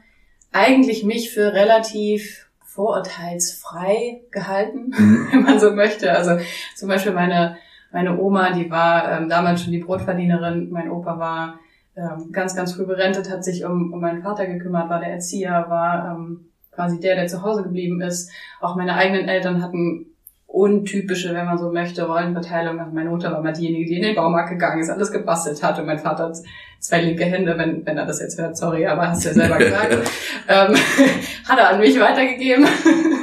eigentlich mich für relativ vorurteilsfrei gehalten, mhm. wenn man so möchte. Also zum Beispiel meine, meine Oma, die war ähm, damals schon die Brotverdienerin, mein Opa war ähm, ganz, ganz früh berentet, hat sich um, um meinen Vater gekümmert, war der Erzieher, war ähm, quasi der, der zu Hause geblieben ist. Auch meine eigenen Eltern hatten untypische, wenn man so möchte, Rollenverteilung. Also meine Mutter war mal diejenige, die in den Baumarkt gegangen ist, alles gebastelt hat und mein Vater hat zwei linke Hände, wenn, wenn er das jetzt hört, sorry, aber hast du ja selber gesagt, ähm, hat er an mich weitergegeben.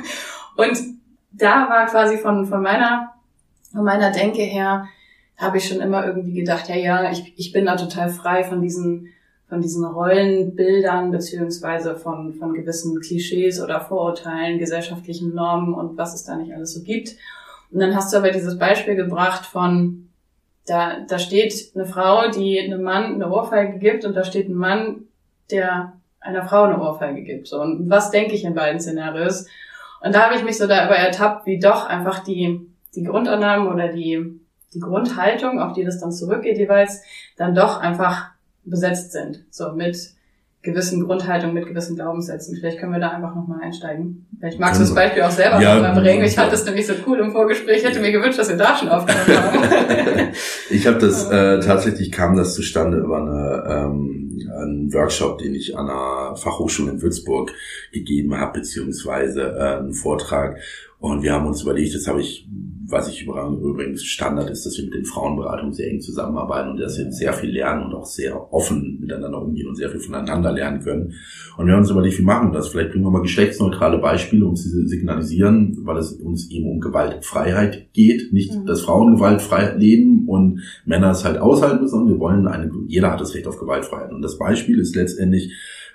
und da war quasi von, von meiner, von meiner Denke her, habe ich schon immer irgendwie gedacht, ja, ja, ich, ich bin da total frei von diesen von diesen Rollenbildern beziehungsweise von, von gewissen Klischees oder Vorurteilen, gesellschaftlichen Normen und was es da nicht alles so gibt. Und dann hast du aber dieses Beispiel gebracht von, da, da steht eine Frau, die einem Mann eine Ohrfeige gibt und da steht ein Mann, der einer Frau eine Ohrfeige gibt. So, und was denke ich in beiden Szenarios? Und da habe ich mich so dabei ertappt, wie doch einfach die, die Grundannahmen oder die, die Grundhaltung, auf die das dann zurückgeht jeweils, dann doch einfach besetzt sind. So mit gewissen Grundhaltungen, mit gewissen Glaubenssätzen. Vielleicht können wir da einfach nochmal einsteigen. Vielleicht magst du das Beispiel auch selber ja, nochmal bringen. Ich fand das nämlich so cool im Vorgespräch. Ich hätte mir gewünscht, dass wir da schon aufgenommen haben. ich habe das, äh, tatsächlich kam das zustande über eine, ähm, einen Workshop, den ich an einer Fachhochschule in Würzburg gegeben habe, beziehungsweise äh, einen Vortrag. Und wir haben uns überlegt, das habe ich was ich übrigens Standard ist, dass wir mit den Frauenberatungen sehr eng zusammenarbeiten und dass wir sehr viel lernen und auch sehr offen miteinander umgehen und sehr viel voneinander lernen können. Und wir haben uns überlegt, wie machen wir das? Vielleicht bringen wir mal geschlechtsneutrale Beispiele, um zu signalisieren, weil es uns eben um Gewaltfreiheit geht. Nicht, mhm. dass Frauen gewaltfrei leben und Männer es halt aushalten müssen, sondern wir wollen eine, jeder hat das Recht auf Gewaltfreiheit. Und das Beispiel ist letztendlich,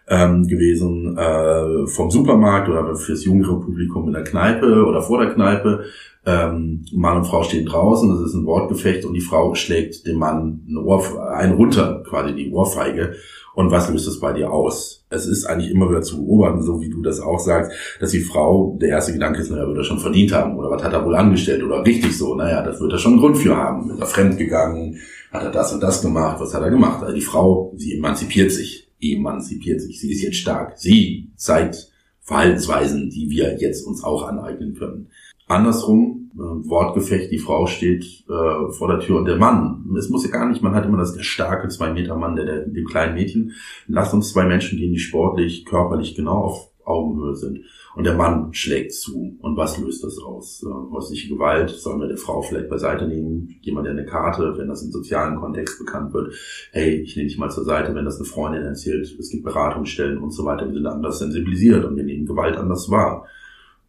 ähm, gewesen äh, vom Supermarkt oder fürs jüngere Publikum in der Kneipe oder vor der Kneipe, ähm, Mann und Frau stehen draußen, das ist ein Wortgefecht und die Frau schlägt dem Mann ein Ohr, einen runter, quasi die Ohrfeige. Und was löst das bei dir aus? Es ist eigentlich immer wieder zu beobachten, so wie du das auch sagst, dass die Frau, der erste Gedanke ist, naja, wird er schon verdient haben oder was hat er wohl angestellt oder richtig so, naja, das wird er schon einen Grund für haben. Ist er fremdgegangen, hat er das und das gemacht, was hat er gemacht? Also die Frau, sie emanzipiert sich, emanzipiert sich, sie ist jetzt stark. Sie zeigt Verhaltensweisen, die wir jetzt uns auch aneignen können. Andersrum, äh, Wortgefecht, die Frau steht äh, vor der Tür und der Mann. Es muss ja gar nicht, man hat immer das der starke zwei Meter Mann, der, der dem kleinen Mädchen. Lasst uns zwei Menschen gehen, die sportlich, körperlich genau auf Augenhöhe sind. Und der Mann schlägt zu. Und was löst das aus? Äh, häusliche Gewalt sollen wir der Frau vielleicht beiseite nehmen? Jemand, der eine Karte, wenn das im sozialen Kontext bekannt wird, hey, ich nehme dich mal zur Seite, wenn das eine Freundin erzählt, es gibt Beratungsstellen und so weiter, wir sind anders sensibilisiert und wir nehmen Gewalt anders wahr.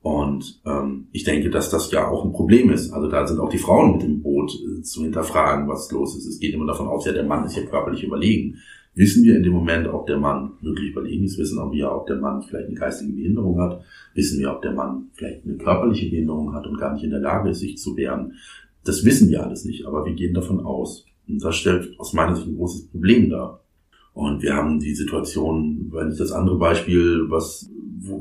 Und ähm, ich denke, dass das ja auch ein Problem ist. Also da sind auch die Frauen mit dem Boot äh, zu hinterfragen, was los ist. Es geht immer davon aus, ja, der Mann ist ja körperlich überlegen. Wissen wir in dem Moment, ob der Mann wirklich überlegen ist? Wissen wir, ob der Mann vielleicht eine geistige Behinderung hat? Wissen wir, ob der Mann vielleicht eine körperliche Behinderung hat und gar nicht in der Lage ist, sich zu wehren? Das wissen wir alles nicht, aber wir gehen davon aus. Und das stellt aus meiner Sicht ein großes Problem dar. Und wir haben die Situation, weil ich das andere Beispiel, was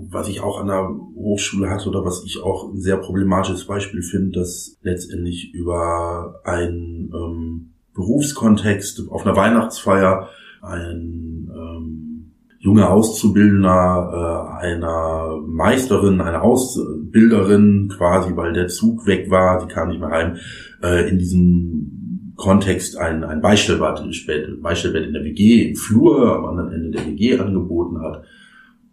was ich auch an der Hochschule hatte oder was ich auch ein sehr problematisches Beispiel finde, dass letztendlich über einen ähm, Berufskontext auf einer Weihnachtsfeier ein ähm, junger Auszubildender äh, einer Meisterin, einer Ausbilderin quasi, weil der Zug weg war, die kam nicht mehr heim, äh, in diesem Kontext ein, ein Beistellbett, Beistellbett in der WG im Flur am anderen Ende der WG angeboten hat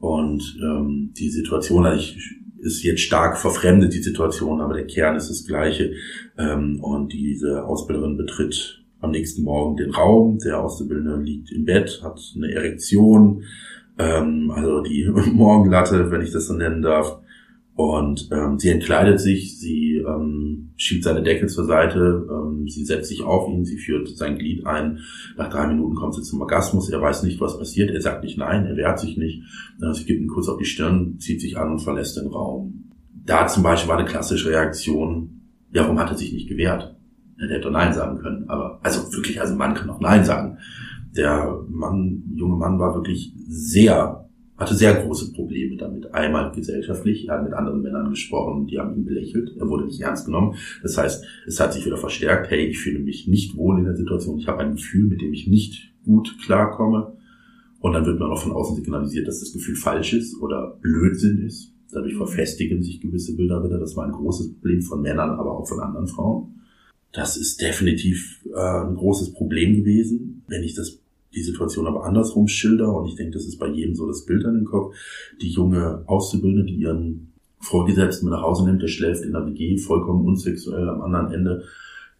und ähm, die Situation also ich, ist jetzt stark verfremdet, die Situation, aber der Kern ist das gleiche. Ähm, und diese Ausbilderin betritt am nächsten Morgen den Raum. Der Auszubildende liegt im Bett, hat eine Erektion, ähm, also die Morgenlatte, wenn ich das so nennen darf. Und ähm, sie entkleidet sich, sie ähm, schiebt seine Decke zur Seite, ähm, sie setzt sich auf ihn, sie führt sein Glied ein. Nach drei Minuten kommt sie zum Orgasmus, er weiß nicht, was passiert, er sagt nicht nein, er wehrt sich nicht. Äh, sie gibt ihn kurz auf die Stirn, zieht sich an und verlässt den Raum. Da zum Beispiel war eine klassische Reaktion, ja, warum hat er sich nicht gewehrt? Er hätte doch Nein sagen können, aber, also wirklich, also Mann kann auch Nein sagen. Der Mann, junge Mann war wirklich sehr hatte sehr große Probleme damit. Einmal gesellschaftlich, er hat mit anderen Männern gesprochen, die haben ihn belächelt, er wurde nicht ernst genommen. Das heißt, es hat sich wieder verstärkt, hey, ich fühle mich nicht wohl in der Situation, ich habe ein Gefühl, mit dem ich nicht gut klarkomme. Und dann wird man auch von außen signalisiert, dass das Gefühl falsch ist oder Blödsinn ist. Dadurch verfestigen sich gewisse Bilder wieder. Das war ein großes Problem von Männern, aber auch von anderen Frauen. Das ist definitiv äh, ein großes Problem gewesen. Wenn ich das die Situation aber andersrum schilder und ich denke, das ist bei jedem so das Bild an den Kopf. Die junge Auszubildende, die ihren Vorgesetzten mit nach Hause nimmt, der schläft in der WG vollkommen unsexuell am anderen Ende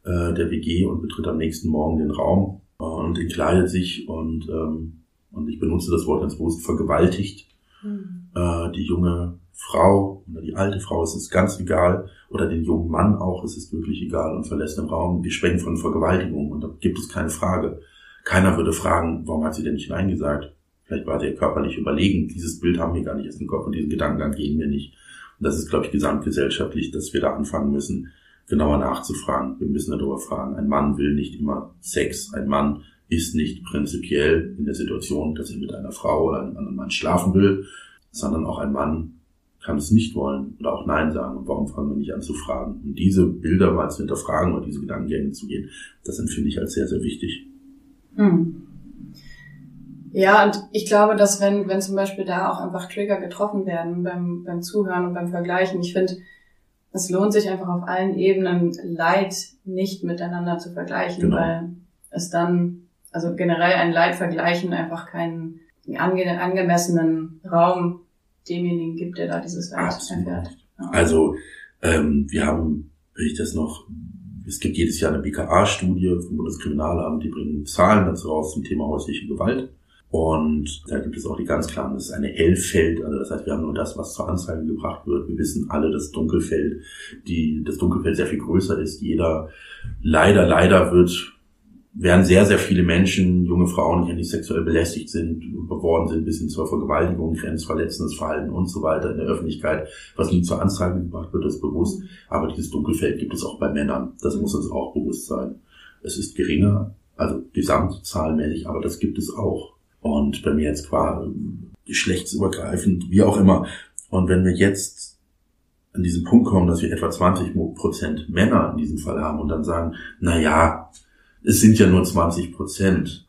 äh, der WG und betritt am nächsten Morgen den Raum äh, und entkleidet sich und, ähm, und ich benutze das Wort ganz bewusst, vergewaltigt mhm. äh, die junge Frau oder die alte Frau, es ist ganz egal, oder den jungen Mann auch, es ist wirklich egal und verlässt den Raum. Wir sprechen von Vergewaltigung und da gibt es keine Frage. Keiner würde fragen, warum hat sie denn nicht Nein gesagt? Vielleicht war der körperlich überlegen. Dieses Bild haben wir gar nicht erst im Kopf und diesen Gedankengang gehen wir nicht. Und das ist, glaube ich, gesamtgesellschaftlich, dass wir da anfangen müssen, genauer nachzufragen. Wir müssen darüber fragen. Ein Mann will nicht immer Sex. Ein Mann ist nicht prinzipiell in der Situation, dass er mit einer Frau oder einem anderen Mann schlafen will, sondern auch ein Mann kann es nicht wollen oder auch Nein sagen. Und warum fangen wir nicht an zu fragen? Und diese Bilder mal zu hinterfragen oder diese Gedankengänge zu gehen, das empfinde ich als sehr, sehr wichtig. Hm. Ja, und ich glaube, dass wenn, wenn zum Beispiel da auch einfach Trigger getroffen werden beim, beim Zuhören und beim Vergleichen, ich finde, es lohnt sich einfach auf allen Ebenen Leid nicht miteinander zu vergleichen, genau. weil es dann, also generell ein Leidvergleichen einfach keinen ange angemessenen Raum demjenigen gibt, der da dieses Leid erfährt. Ja. Also ähm, wir haben, wenn ich das noch, es gibt jedes Jahr eine BKA-Studie vom Bundeskriminalamt, die bringen Zahlen dazu raus zum Thema häusliche Gewalt. Und da gibt es auch die ganz klaren, das ist eine Hellfeld, also das heißt, wir haben nur das, was zur Anzeige gebracht wird. Wir wissen alle, dass Dunkelfeld, die, das Dunkelfeld sehr viel größer ist. Jeder, leider, leider wird werden sehr, sehr viele Menschen, junge Frauen, die nicht sexuell belästigt sind, geworden sind, bis hin zur Vergewaltigung, grenzverletzendes Verhalten und so weiter in der Öffentlichkeit, was nie zur Anzeige gebracht wird, ist bewusst. Aber dieses Dunkelfeld gibt es auch bei Männern. Das muss uns auch bewusst sein. Es ist geringer, also gesamtzahlmäßig, aber das gibt es auch. Und bei mir jetzt quasi geschlechtsübergreifend, wie auch immer. Und wenn wir jetzt an diesen Punkt kommen, dass wir etwa 20 Prozent Männer in diesem Fall haben und dann sagen, na ja, es sind ja nur 20 Prozent,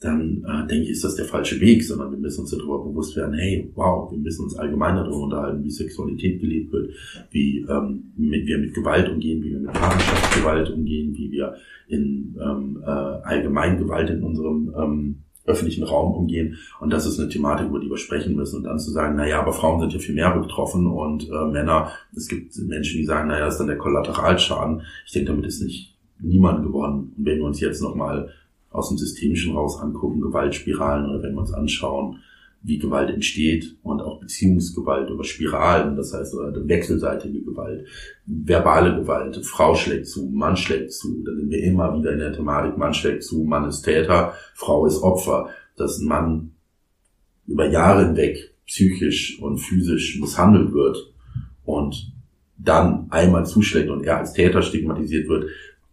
dann äh, denke ich, ist das der falsche Weg, sondern wir müssen uns darüber bewusst werden, hey, wow, wir müssen uns allgemein darüber unterhalten, wie Sexualität gelebt wird, wie ähm, mit, wir mit Gewalt umgehen, wie wir mit Partnerschaftsgewalt umgehen, wie wir in ähm, äh, allgemein Gewalt in unserem ähm, öffentlichen Raum umgehen. Und das ist eine Thematik, über die wir sprechen müssen. Und dann zu sagen, naja, aber Frauen sind ja viel mehr betroffen und äh, Männer, es gibt Menschen, die sagen, naja, das ist dann der Kollateralschaden. Ich denke, damit ist nicht niemand gewonnen. Und wenn wir uns jetzt nochmal aus dem Systemischen raus angucken, Gewaltspiralen oder wenn wir uns anschauen, wie Gewalt entsteht und auch Beziehungsgewalt über Spiralen, das heißt oder wechselseitige Gewalt, verbale Gewalt, Frau schlägt zu, Mann schlägt zu, da sind wir immer wieder in der Thematik, Mann schlägt zu, Mann ist Täter, Frau ist Opfer, dass ein Mann über Jahre hinweg psychisch und physisch misshandelt wird und dann einmal zuschlägt und er als Täter stigmatisiert wird,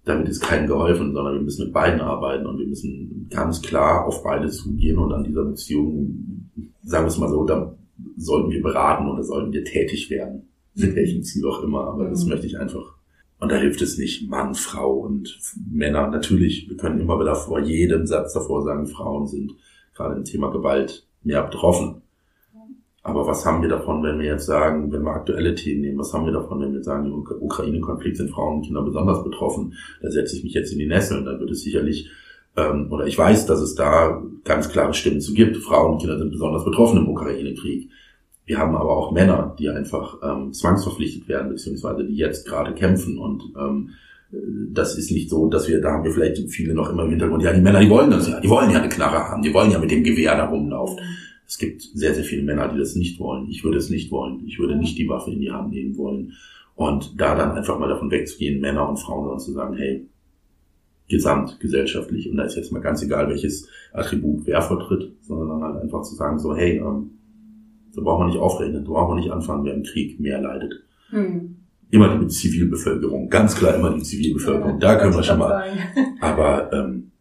damit ist keinem geholfen, sondern wir müssen mit beiden arbeiten und wir müssen ganz klar auf beide zugehen und an dieser Beziehung, sagen wir es mal so, da sollten wir beraten oder sollten wir tätig werden. Mit welchem Ziel auch immer, aber das mhm. möchte ich einfach. Und da hilft es nicht Mann, Frau und Männer. Natürlich, wir können immer wieder vor jedem Satz davor sagen, Frauen sind gerade im Thema Gewalt mehr betroffen. Aber was haben wir davon, wenn wir jetzt sagen, wenn wir aktuelle Themen nehmen, was haben wir davon, wenn wir sagen, im Ukraine-Konflikt sind Frauen und Kinder besonders betroffen? Da setze ich mich jetzt in die Nesseln. Da wird es sicherlich, ähm, oder ich weiß, dass es da ganz klare Stimmen zu gibt. Frauen und Kinder sind besonders betroffen im Ukraine-Krieg. Wir haben aber auch Männer, die einfach ähm, zwangsverpflichtet werden, beziehungsweise die jetzt gerade kämpfen. Und ähm, das ist nicht so, dass wir, da haben wir vielleicht viele noch immer im Hintergrund, ja, die Männer, die wollen das ja, die wollen ja eine Knarre haben, die wollen ja mit dem Gewehr da rumlaufen. Es gibt sehr, sehr viele Männer, die das nicht wollen. Ich würde es nicht wollen. Ich würde nicht die Waffe in die Hand nehmen wollen. Und da dann einfach mal davon wegzugehen, Männer und Frauen, sondern zu sagen, hey, gesamt gesellschaftlich, und da ist jetzt mal ganz egal, welches Attribut wer vertritt, sondern dann halt einfach zu sagen, so, hey, ähm, so brauchen wir nicht aufrechnen, so brauchen wir nicht anfangen, wer im Krieg mehr leidet. Hm. Immer die Zivilbevölkerung, ganz klar immer die Zivilbevölkerung, ja, da können wir schon mal. Aber ähm,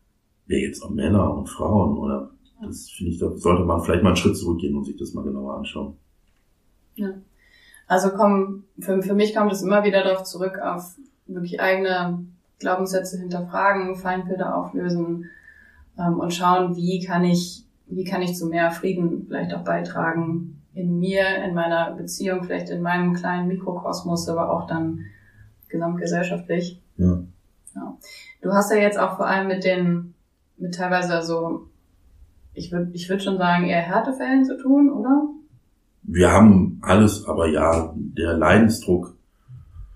wer jetzt auch Männer und Frauen oder das finde ich, da sollte man vielleicht mal einen Schritt zurückgehen und sich das mal genauer anschauen. Ja. Also komm, für, für mich kommt es immer wieder darauf zurück, auf wirklich eigene Glaubenssätze hinterfragen, Feindbilder auflösen ähm, und schauen, wie kann ich, wie kann ich zu mehr Frieden vielleicht auch beitragen in mir, in meiner Beziehung, vielleicht in meinem kleinen Mikrokosmos, aber auch dann gesamtgesellschaftlich. Ja. ja. Du hast ja jetzt auch vor allem mit den, mit teilweise so ich würde ich würd schon sagen, eher Härtefällen zu tun, oder? wir haben alles, aber ja, der Leidensdruck,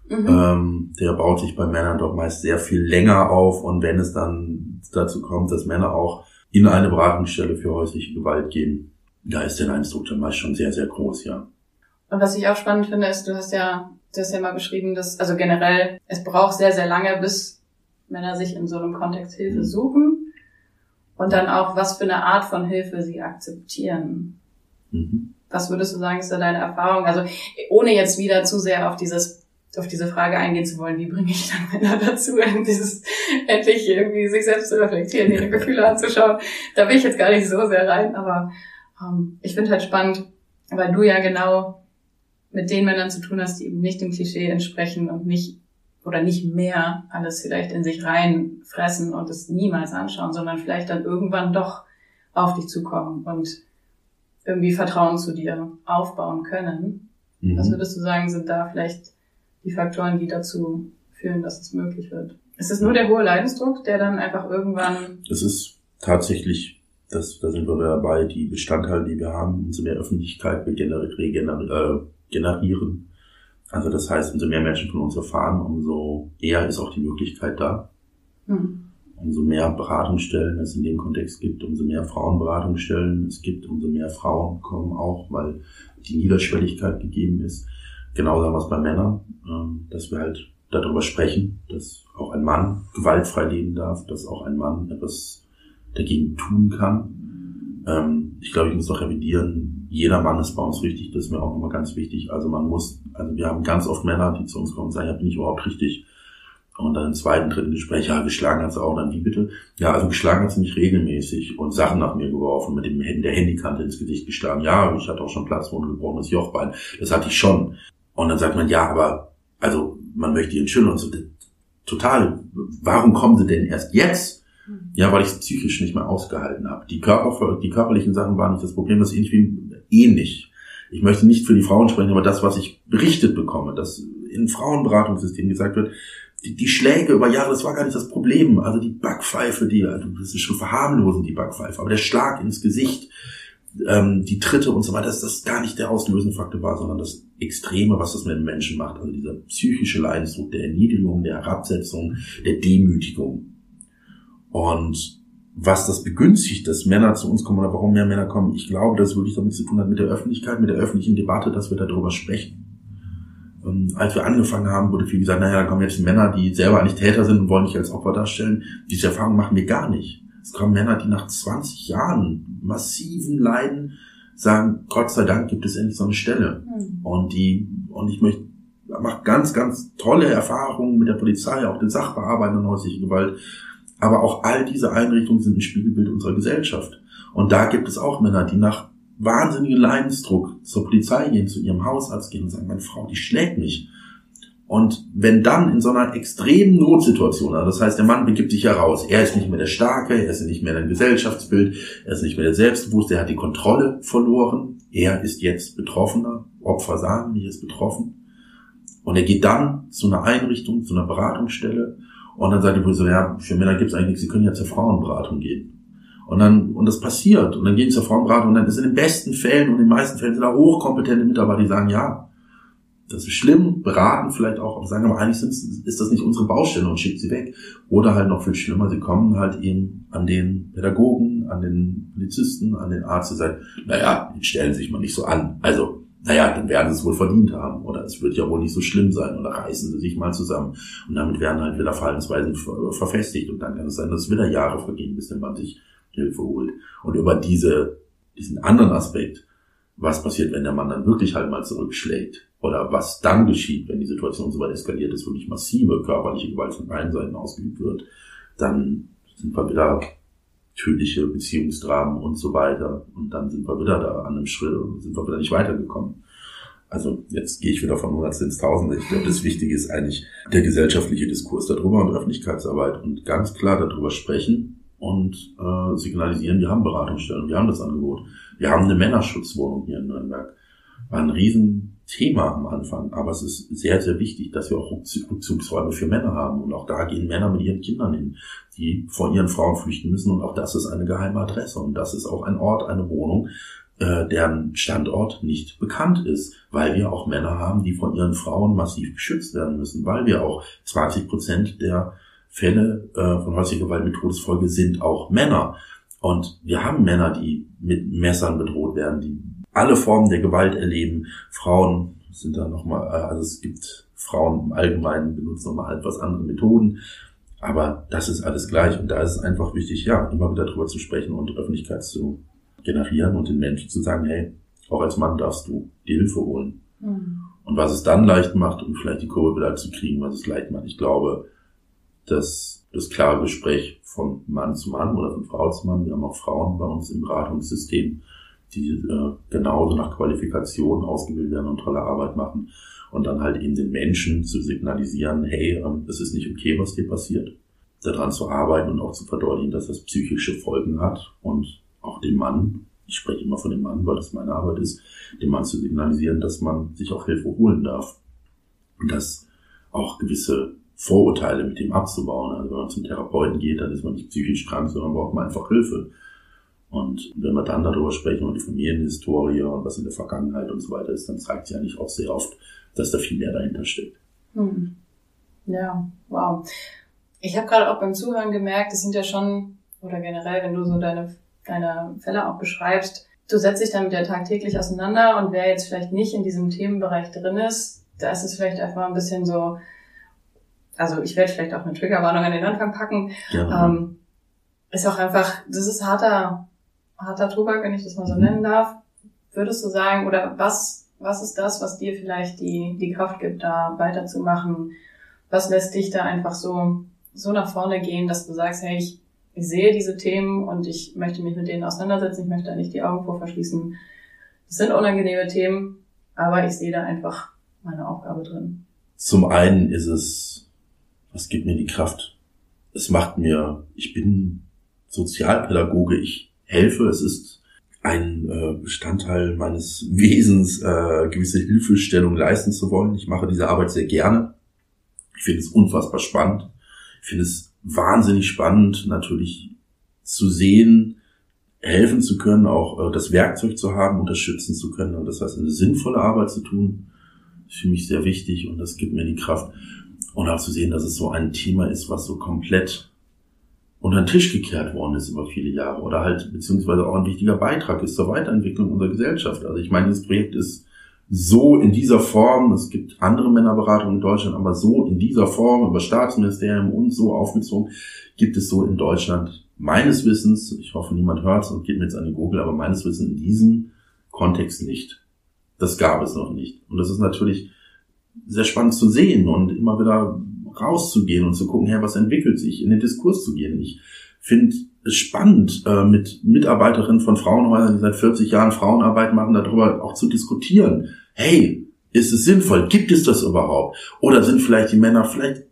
mhm. ähm, der baut sich bei Männern doch meist sehr viel länger auf. Und wenn es dann dazu kommt, dass Männer auch in eine Beratungsstelle für häusliche Gewalt gehen, da ist der Leidensdruck dann meist schon sehr, sehr groß, ja. Und was ich auch spannend finde, ist, du hast ja, du hast ja mal beschrieben, dass, also generell, es braucht sehr, sehr lange, bis Männer sich in so einem Kontext Hilfe mhm. suchen. Und dann auch, was für eine Art von Hilfe sie akzeptieren. Mhm. Was würdest du sagen, ist da deine Erfahrung? Also, ohne jetzt wieder zu sehr auf dieses auf diese Frage eingehen zu wollen, wie bringe ich dann Männer dazu, dieses endlich irgendwie sich selbst zu reflektieren, ihre Gefühle anzuschauen. Da bin ich jetzt gar nicht so sehr rein, aber ähm, ich finde halt spannend, weil du ja genau mit den Männern zu tun hast, die eben nicht dem Klischee entsprechen und nicht oder nicht mehr alles vielleicht in sich reinfressen und es niemals anschauen, sondern vielleicht dann irgendwann doch auf dich zukommen und irgendwie Vertrauen zu dir aufbauen können. Mhm. Was würdest du sagen, sind da vielleicht die Faktoren, die dazu führen, dass es möglich wird? Ist es nur der hohe Leidensdruck, der dann einfach irgendwann... Es ist tatsächlich, das, da sind wir dabei, die Bestandteile, die wir haben, mehr Öffentlichkeit wir generieren, äh, generieren. Also das heißt, umso mehr Menschen von uns erfahren, umso eher ist auch die Möglichkeit da. Mhm. Umso mehr Beratungsstellen es in dem Kontext gibt, umso mehr Frauenberatungsstellen es gibt, umso mehr Frauen kommen auch, weil die Niederschwelligkeit gegeben ist. Genauso haben wir es bei Männern, ähm, dass wir halt darüber sprechen, dass auch ein Mann gewaltfrei leben darf, dass auch ein Mann etwas dagegen tun kann. Ähm, ich glaube, ich muss noch revidieren, jeder Mann ist bei uns wichtig, das ist mir auch immer ganz wichtig. Also man muss, also wir haben ganz oft Männer, die zu uns kommen und sagen, ja, bin ich überhaupt richtig? Und dann im zweiten, dritten Gespräch, ja, geschlagen hat sie auch, dann wie bitte? Ja, also geschlagen hat sie mich regelmäßig und Sachen nach mir geworfen, mit dem der Handykante ins Gesicht geschlagen. Ja, ich hatte auch schon Platzwunden, gebrochenes Jochbein. Das hatte ich schon. Und dann sagt man, ja, aber, also, man möchte ihren Schüler und so, total, warum kommen sie denn erst jetzt? Ja, weil ich es psychisch nicht mehr ausgehalten habe. Die, Körper, die körperlichen Sachen waren nicht das Problem, das ist irgendwie ähnlich. Ich möchte nicht für die Frauen sprechen, aber das, was ich berichtet bekomme, dass in Frauenberatungssystemen gesagt wird, die, die Schläge über Jahre, das war gar nicht das Problem. Also die Backpfeife, die, also das ist schon verharmlosend, die Backpfeife, aber der Schlag ins Gesicht, ähm, die Tritte und so weiter, dass das gar nicht der auslösende Faktor war, sondern das Extreme, was das mit dem Menschen macht. Also dieser psychische Leidensdruck, der Erniedrigung, der Herabsetzung, der Demütigung. Und was das begünstigt, dass Männer zu uns kommen oder warum mehr Männer kommen, ich glaube, dass es wirklich damit zu tun hat mit der Öffentlichkeit, mit der öffentlichen Debatte, dass wir darüber sprechen. Und als wir angefangen haben, wurde viel gesagt, naja, da kommen jetzt Männer, die selber eigentlich Täter sind und wollen mich als Opfer darstellen. Diese Erfahrung machen wir gar nicht. Es kommen Männer, die nach 20 Jahren massiven Leiden sagen, Gott sei Dank gibt es endlich so eine Stelle. Mhm. Und die, und ich möchte, mache ganz, ganz tolle Erfahrungen mit der Polizei, auch den Sachbearbeitern häusliche Gewalt, aber auch all diese Einrichtungen sind ein Spiegelbild unserer Gesellschaft. Und da gibt es auch Männer, die nach wahnsinnigem Leidensdruck zur Polizei gehen, zu ihrem Hausarzt gehen und sagen, meine Frau, die schlägt mich. Und wenn dann in so einer extremen Notsituation, also das heißt, der Mann begibt sich heraus, er ist nicht mehr der Starke, er ist nicht mehr ein Gesellschaftsbild, er ist nicht mehr der Selbstbewusste, er hat die Kontrolle verloren, er ist jetzt Betroffener, Opfer sagen, nicht ist betroffen. Und er geht dann zu einer Einrichtung, zu einer Beratungsstelle und dann sagt die Polizei, ja, für Männer gibt es eigentlich sie können ja zur Frauenberatung gehen. Und dann, und das passiert. Und dann gehen sie zur Frauenberatung und dann ist in den besten Fällen und in den meisten Fällen sind da hochkompetente Mitarbeiter, die sagen, ja, das ist schlimm, beraten vielleicht auch, aber sagen aber eigentlich ist das nicht unsere Baustelle und schickt sie weg. Oder halt noch viel schlimmer, sie kommen halt eben an den Pädagogen, an den Polizisten, an den Arzt und sagen, naja, stellen Sie sich mal nicht so an. Also, naja, dann werden sie es wohl verdient haben. Oder es wird ja wohl nicht so schlimm sein. Oder reißen sie sich mal zusammen. Und damit werden halt wieder Verhaltensweisen verfestigt. Und dann kann es sein, dass wieder Jahre vergehen, bis der Mann sich Hilfe holt. Und über diese, diesen anderen Aspekt, was passiert, wenn der Mann dann wirklich halt mal zurückschlägt? Oder was dann geschieht, wenn die Situation so weit eskaliert ist, wirklich massive körperliche Gewalt von beiden Seiten ausgeübt wird, dann sind wir wieder tödliche Beziehungsdramen und so weiter. Und dann sind wir wieder da an einem Schritt und sind wir wieder nicht weitergekommen. Also jetzt gehe ich wieder von Hundertste ins Tausende. Ich glaube, das Wichtige ist eigentlich der gesellschaftliche Diskurs darüber und Öffentlichkeitsarbeit und ganz klar darüber sprechen und äh, signalisieren, wir haben Beratungsstellen, wir haben das Angebot. Wir haben eine Männerschutzwohnung hier in Nürnberg. War ein Riesenthema am Anfang, aber es ist sehr, sehr wichtig, dass wir auch Rückzugsräume für Männer haben. Und auch da gehen Männer mit ihren Kindern hin die vor ihren Frauen flüchten müssen. Und auch das ist eine geheime Adresse. Und das ist auch ein Ort, eine Wohnung, äh, deren Standort nicht bekannt ist, weil wir auch Männer haben, die von ihren Frauen massiv geschützt werden müssen, weil wir auch 20 Prozent der Fälle äh, von häuslicher Gewalt mit Todesfolge sind auch Männer. Und wir haben Männer, die mit Messern bedroht werden, die alle Formen der Gewalt erleben. Frauen sind da nochmal, äh, also es gibt Frauen im Allgemeinen benutzen nochmal etwas andere Methoden. Aber das ist alles gleich und da ist es einfach wichtig, ja, immer wieder drüber zu sprechen und Öffentlichkeit zu generieren und den Menschen zu sagen, hey, auch als Mann darfst du die Hilfe holen. Mhm. Und was es dann leicht macht, um vielleicht die Kurve wieder zu kriegen, was es leicht macht. Ich glaube, dass das klare Gespräch von Mann zu Mann oder von Frau zu Mann, wir haben auch Frauen bei uns im Beratungssystem, die äh, genauso nach Qualifikation ausgebildet werden und tolle Arbeit machen und dann halt eben den Menschen zu signalisieren, hey, ähm, es ist nicht okay, was dir passiert, daran zu arbeiten und auch zu verdeutlichen, dass das psychische Folgen hat und auch dem Mann, ich spreche immer von dem Mann, weil das meine Arbeit ist, dem Mann zu signalisieren, dass man sich auch Hilfe holen darf und dass auch gewisse Vorurteile mit ihm abzubauen. Also wenn man zum Therapeuten geht, dann ist man nicht psychisch krank, sondern braucht man einfach Hilfe. Und wenn wir dann darüber sprechen, über die Familienhistorie und was in der Vergangenheit und so weiter ist, dann zeigt sich eigentlich auch sehr oft, dass da viel mehr dahinter steckt. Hm. Ja, wow. Ich habe gerade auch beim Zuhören gemerkt, es sind ja schon, oder generell, wenn du so deine, deine Fälle auch beschreibst, du setzt dich damit ja tagtäglich auseinander und wer jetzt vielleicht nicht in diesem Themenbereich drin ist, da ist es vielleicht einfach ein bisschen so, also ich werde vielleicht auch eine Triggerwarnung an den Anfang packen. Ja. Ähm, ist auch einfach, das ist harter, harter Tobak, wenn ich das mal so nennen darf. Würdest du sagen, oder was, was ist das, was dir vielleicht die, die Kraft gibt, da weiterzumachen? Was lässt dich da einfach so, so nach vorne gehen, dass du sagst, hey, ich, ich sehe diese Themen und ich möchte mich mit denen auseinandersetzen, ich möchte da nicht die Augen vor verschließen. Das sind unangenehme Themen, aber ich sehe da einfach meine Aufgabe drin. Zum einen ist es, was gibt mir die Kraft? Es macht mir, ich bin Sozialpädagoge, ich helfe, es ist ein äh, Bestandteil meines Wesens, äh, gewisse Hilfestellung leisten zu wollen. Ich mache diese Arbeit sehr gerne. Ich finde es unfassbar spannend. Ich finde es wahnsinnig spannend, natürlich zu sehen, helfen zu können, auch äh, das Werkzeug zu haben, unterstützen zu können. Und das heißt, eine sinnvolle Arbeit zu tun, ist für mich sehr wichtig und das gibt mir die Kraft. Und auch zu sehen, dass es so ein Thema ist, was so komplett unter den Tisch gekehrt worden ist über viele Jahre oder halt beziehungsweise auch ein wichtiger Beitrag ist zur Weiterentwicklung unserer Gesellschaft. Also ich meine, dieses Projekt ist so in dieser Form, es gibt andere Männerberatungen in Deutschland, aber so in dieser Form über Staatsministerium und so aufgezogen, gibt es so in Deutschland meines Wissens, ich hoffe niemand hört es und geht mir jetzt an die Google, aber meines Wissens in diesem Kontext nicht. Das gab es noch nicht. Und das ist natürlich sehr spannend zu sehen und immer wieder rauszugehen und zu gucken, hey, was entwickelt sich, in den Diskurs zu gehen. Ich finde es spannend, äh, mit Mitarbeiterinnen von Frauenhäusern, die seit 40 Jahren Frauenarbeit machen, darüber auch zu diskutieren. Hey, ist es sinnvoll? Gibt es das überhaupt? Oder sind vielleicht die Männer vielleicht,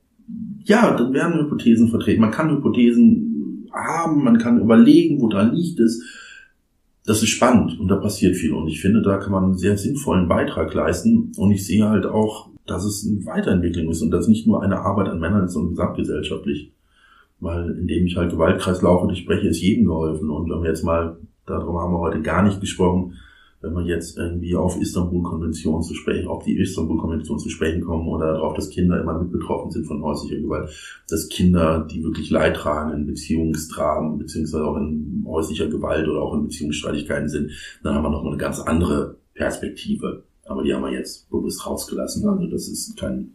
ja, dann werden Hypothesen vertreten. Man kann Hypothesen haben, man kann überlegen, woran liegt es. Das ist spannend und da passiert viel. Und ich finde, da kann man einen sehr sinnvollen Beitrag leisten. Und ich sehe halt auch dass es eine Weiterentwicklung ist und dass nicht nur eine Arbeit an Männern ist, sondern gesamtgesellschaftlich. Weil indem ich halt Gewaltkreislaufe durchbreche, ist jedem geholfen. Und wenn wir jetzt mal, darum haben wir heute gar nicht gesprochen, wenn wir jetzt irgendwie auf Istanbul-Konvention zu sprechen, auf die Istanbul-Konvention zu sprechen kommen oder darauf, dass Kinder immer mit betroffen sind von häuslicher Gewalt, dass Kinder, die wirklich Leid tragen in Beziehungstragen, beziehungsweise auch in häuslicher Gewalt oder auch in Beziehungsstreitigkeiten sind, dann haben wir noch eine ganz andere Perspektive. Aber die haben wir jetzt bewusst rausgelassen. Also das ist kein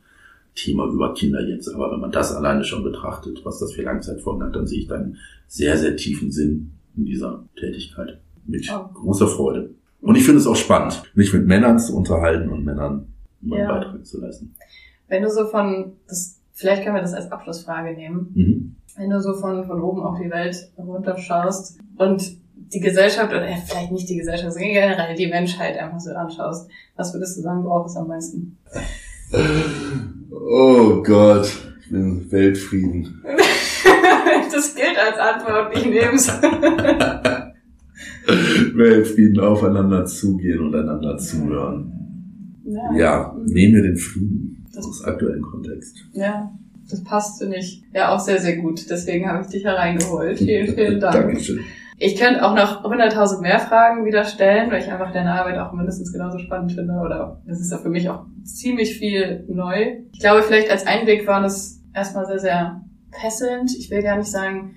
Thema über Kinder jetzt. Aber wenn man das alleine schon betrachtet, was das für Langzeitfolgen hat, dann sehe ich da einen sehr, sehr tiefen Sinn in dieser Tätigkeit. Mit oh. großer Freude. Und ich finde es auch spannend, mich mit Männern zu unterhalten und Männern meinen ja. Beitrag zu leisten. Wenn du so von, das, vielleicht können wir das als Abschlussfrage nehmen. Mhm. Wenn du so von, von oben auf die Welt runterschaust und die Gesellschaft oder vielleicht nicht die Gesellschaft, sondern generell die Menschheit einfach so anschaust, was würdest du sagen, braucht es am meisten? Oh Gott, ich bin Weltfrieden. das gilt als Antwort, ich nehme es. Weltfrieden, aufeinander zugehen und einander zuhören. Ja, ja nehmen wir den Frieden das aus aktuellen Kontext. Ja, das passt, finde ich, ja auch sehr, sehr gut. Deswegen habe ich dich hereingeholt. Vielen, vielen Dank. Dankeschön. Ich könnte auch noch 100.000 mehr Fragen wieder stellen, weil ich einfach deine Arbeit auch mindestens genauso spannend finde. Oder es ist ja für mich auch ziemlich viel neu. Ich glaube, vielleicht als Einblick war das erstmal sehr, sehr fesselnd. Ich will gar nicht sagen,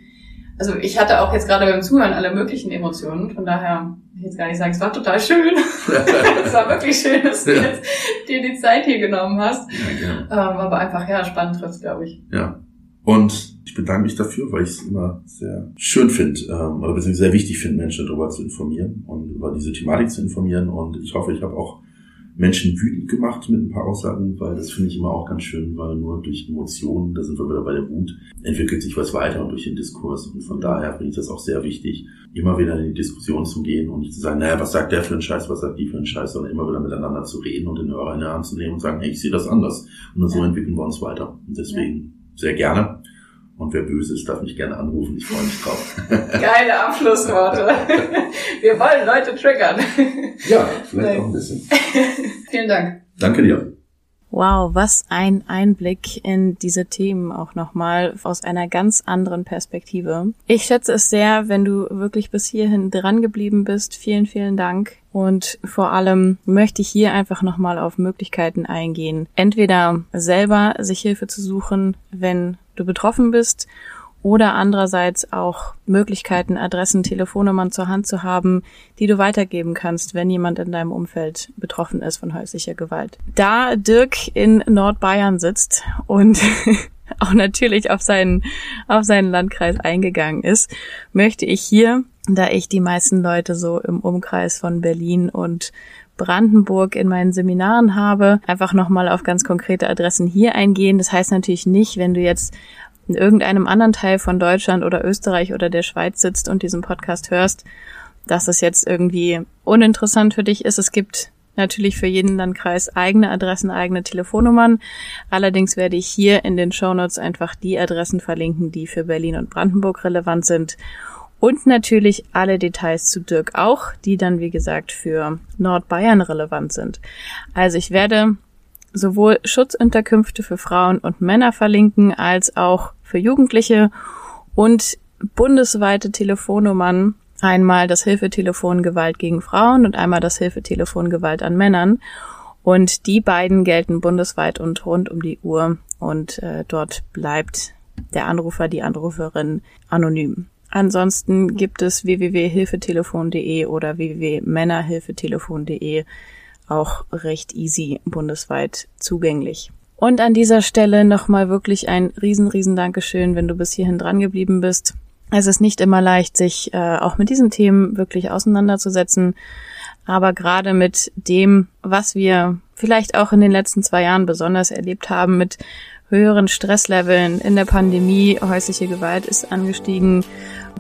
also ich hatte auch jetzt gerade beim Zuhören alle möglichen Emotionen. Von daher will ich jetzt gar nicht sagen, es war total schön. es war wirklich schön, dass du jetzt dir die Zeit hier genommen hast. Ja, ähm, aber einfach, ja, spannend trifft, glaube ich. Ja. Und ich bedanke mich dafür, weil ich es immer sehr schön finde, ähm, oder beziehungsweise sehr wichtig finde, Menschen darüber zu informieren und über diese Thematik zu informieren. Und ich hoffe, ich habe auch Menschen wütend gemacht mit ein paar Aussagen, weil das finde ich immer auch ganz schön, weil nur durch Emotionen, da sind wir wieder bei der Wut, entwickelt sich was weiter und durch den Diskurs. Und von daher finde ich das auch sehr wichtig, immer wieder in die Diskussion zu gehen und nicht zu sagen, naja, was sagt der für einen Scheiß, was sagt die für einen Scheiß, sondern immer wieder miteinander zu reden und den Hörer in der Hand zu nehmen und sagen, hey, ich sehe das anders. Und dann so entwickeln wir uns weiter. Und deswegen sehr gerne. Und wer böse ist, darf mich gerne anrufen. Ich freue mich drauf. Geile Abschlussworte. Wir wollen Leute triggern. Ja, vielleicht Nein. auch ein bisschen. Vielen Dank. Danke dir. Wow, was ein Einblick in diese Themen auch nochmal aus einer ganz anderen Perspektive. Ich schätze es sehr, wenn du wirklich bis hierhin dran geblieben bist. Vielen, vielen Dank. Und vor allem möchte ich hier einfach nochmal auf Möglichkeiten eingehen. Entweder selber sich Hilfe zu suchen, wenn du betroffen bist oder andererseits auch Möglichkeiten, Adressen, Telefonnummern zur Hand zu haben, die du weitergeben kannst, wenn jemand in deinem Umfeld betroffen ist von häuslicher Gewalt. Da Dirk in Nordbayern sitzt und auch natürlich auf seinen, auf seinen Landkreis eingegangen ist, möchte ich hier, da ich die meisten Leute so im Umkreis von Berlin und Brandenburg in meinen Seminaren habe, einfach nochmal auf ganz konkrete Adressen hier eingehen. Das heißt natürlich nicht, wenn du jetzt in irgendeinem anderen Teil von Deutschland oder Österreich oder der Schweiz sitzt und diesen Podcast hörst, dass es jetzt irgendwie uninteressant für dich ist. Es gibt natürlich für jeden Landkreis eigene Adressen, eigene Telefonnummern. Allerdings werde ich hier in den Shownotes einfach die Adressen verlinken, die für Berlin und Brandenburg relevant sind. Und natürlich alle Details zu Dirk auch, die dann, wie gesagt, für Nordbayern relevant sind. Also ich werde sowohl Schutzunterkünfte für Frauen und Männer verlinken, als auch für Jugendliche und bundesweite Telefonnummern. Einmal das Hilfetelefon Gewalt gegen Frauen und einmal das Hilfetelefon Gewalt an Männern. Und die beiden gelten bundesweit und rund um die Uhr. Und äh, dort bleibt der Anrufer, die Anruferin anonym. Ansonsten gibt es www.hilfetelefon.de oder www.männerhilfetelefon.de auch recht easy bundesweit zugänglich. Und an dieser Stelle nochmal wirklich ein riesen, riesen Dankeschön, wenn du bis hierhin dran geblieben bist. Es ist nicht immer leicht, sich äh, auch mit diesen Themen wirklich auseinanderzusetzen. Aber gerade mit dem, was wir vielleicht auch in den letzten zwei Jahren besonders erlebt haben, mit höheren Stressleveln in der Pandemie, häusliche Gewalt ist angestiegen,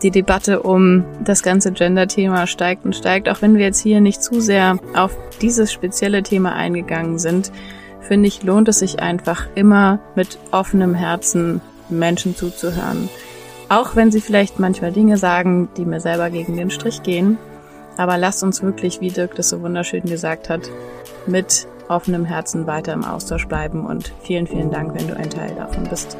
die Debatte um das ganze Gender-Thema steigt und steigt, auch wenn wir jetzt hier nicht zu sehr auf dieses spezielle Thema eingegangen sind, finde ich, lohnt es sich einfach immer mit offenem Herzen Menschen zuzuhören. Auch wenn sie vielleicht manchmal Dinge sagen, die mir selber gegen den Strich gehen. Aber lasst uns wirklich, wie Dirk das so wunderschön gesagt hat, mit offenem Herzen weiter im Austausch bleiben und vielen, vielen Dank, wenn du ein Teil davon bist.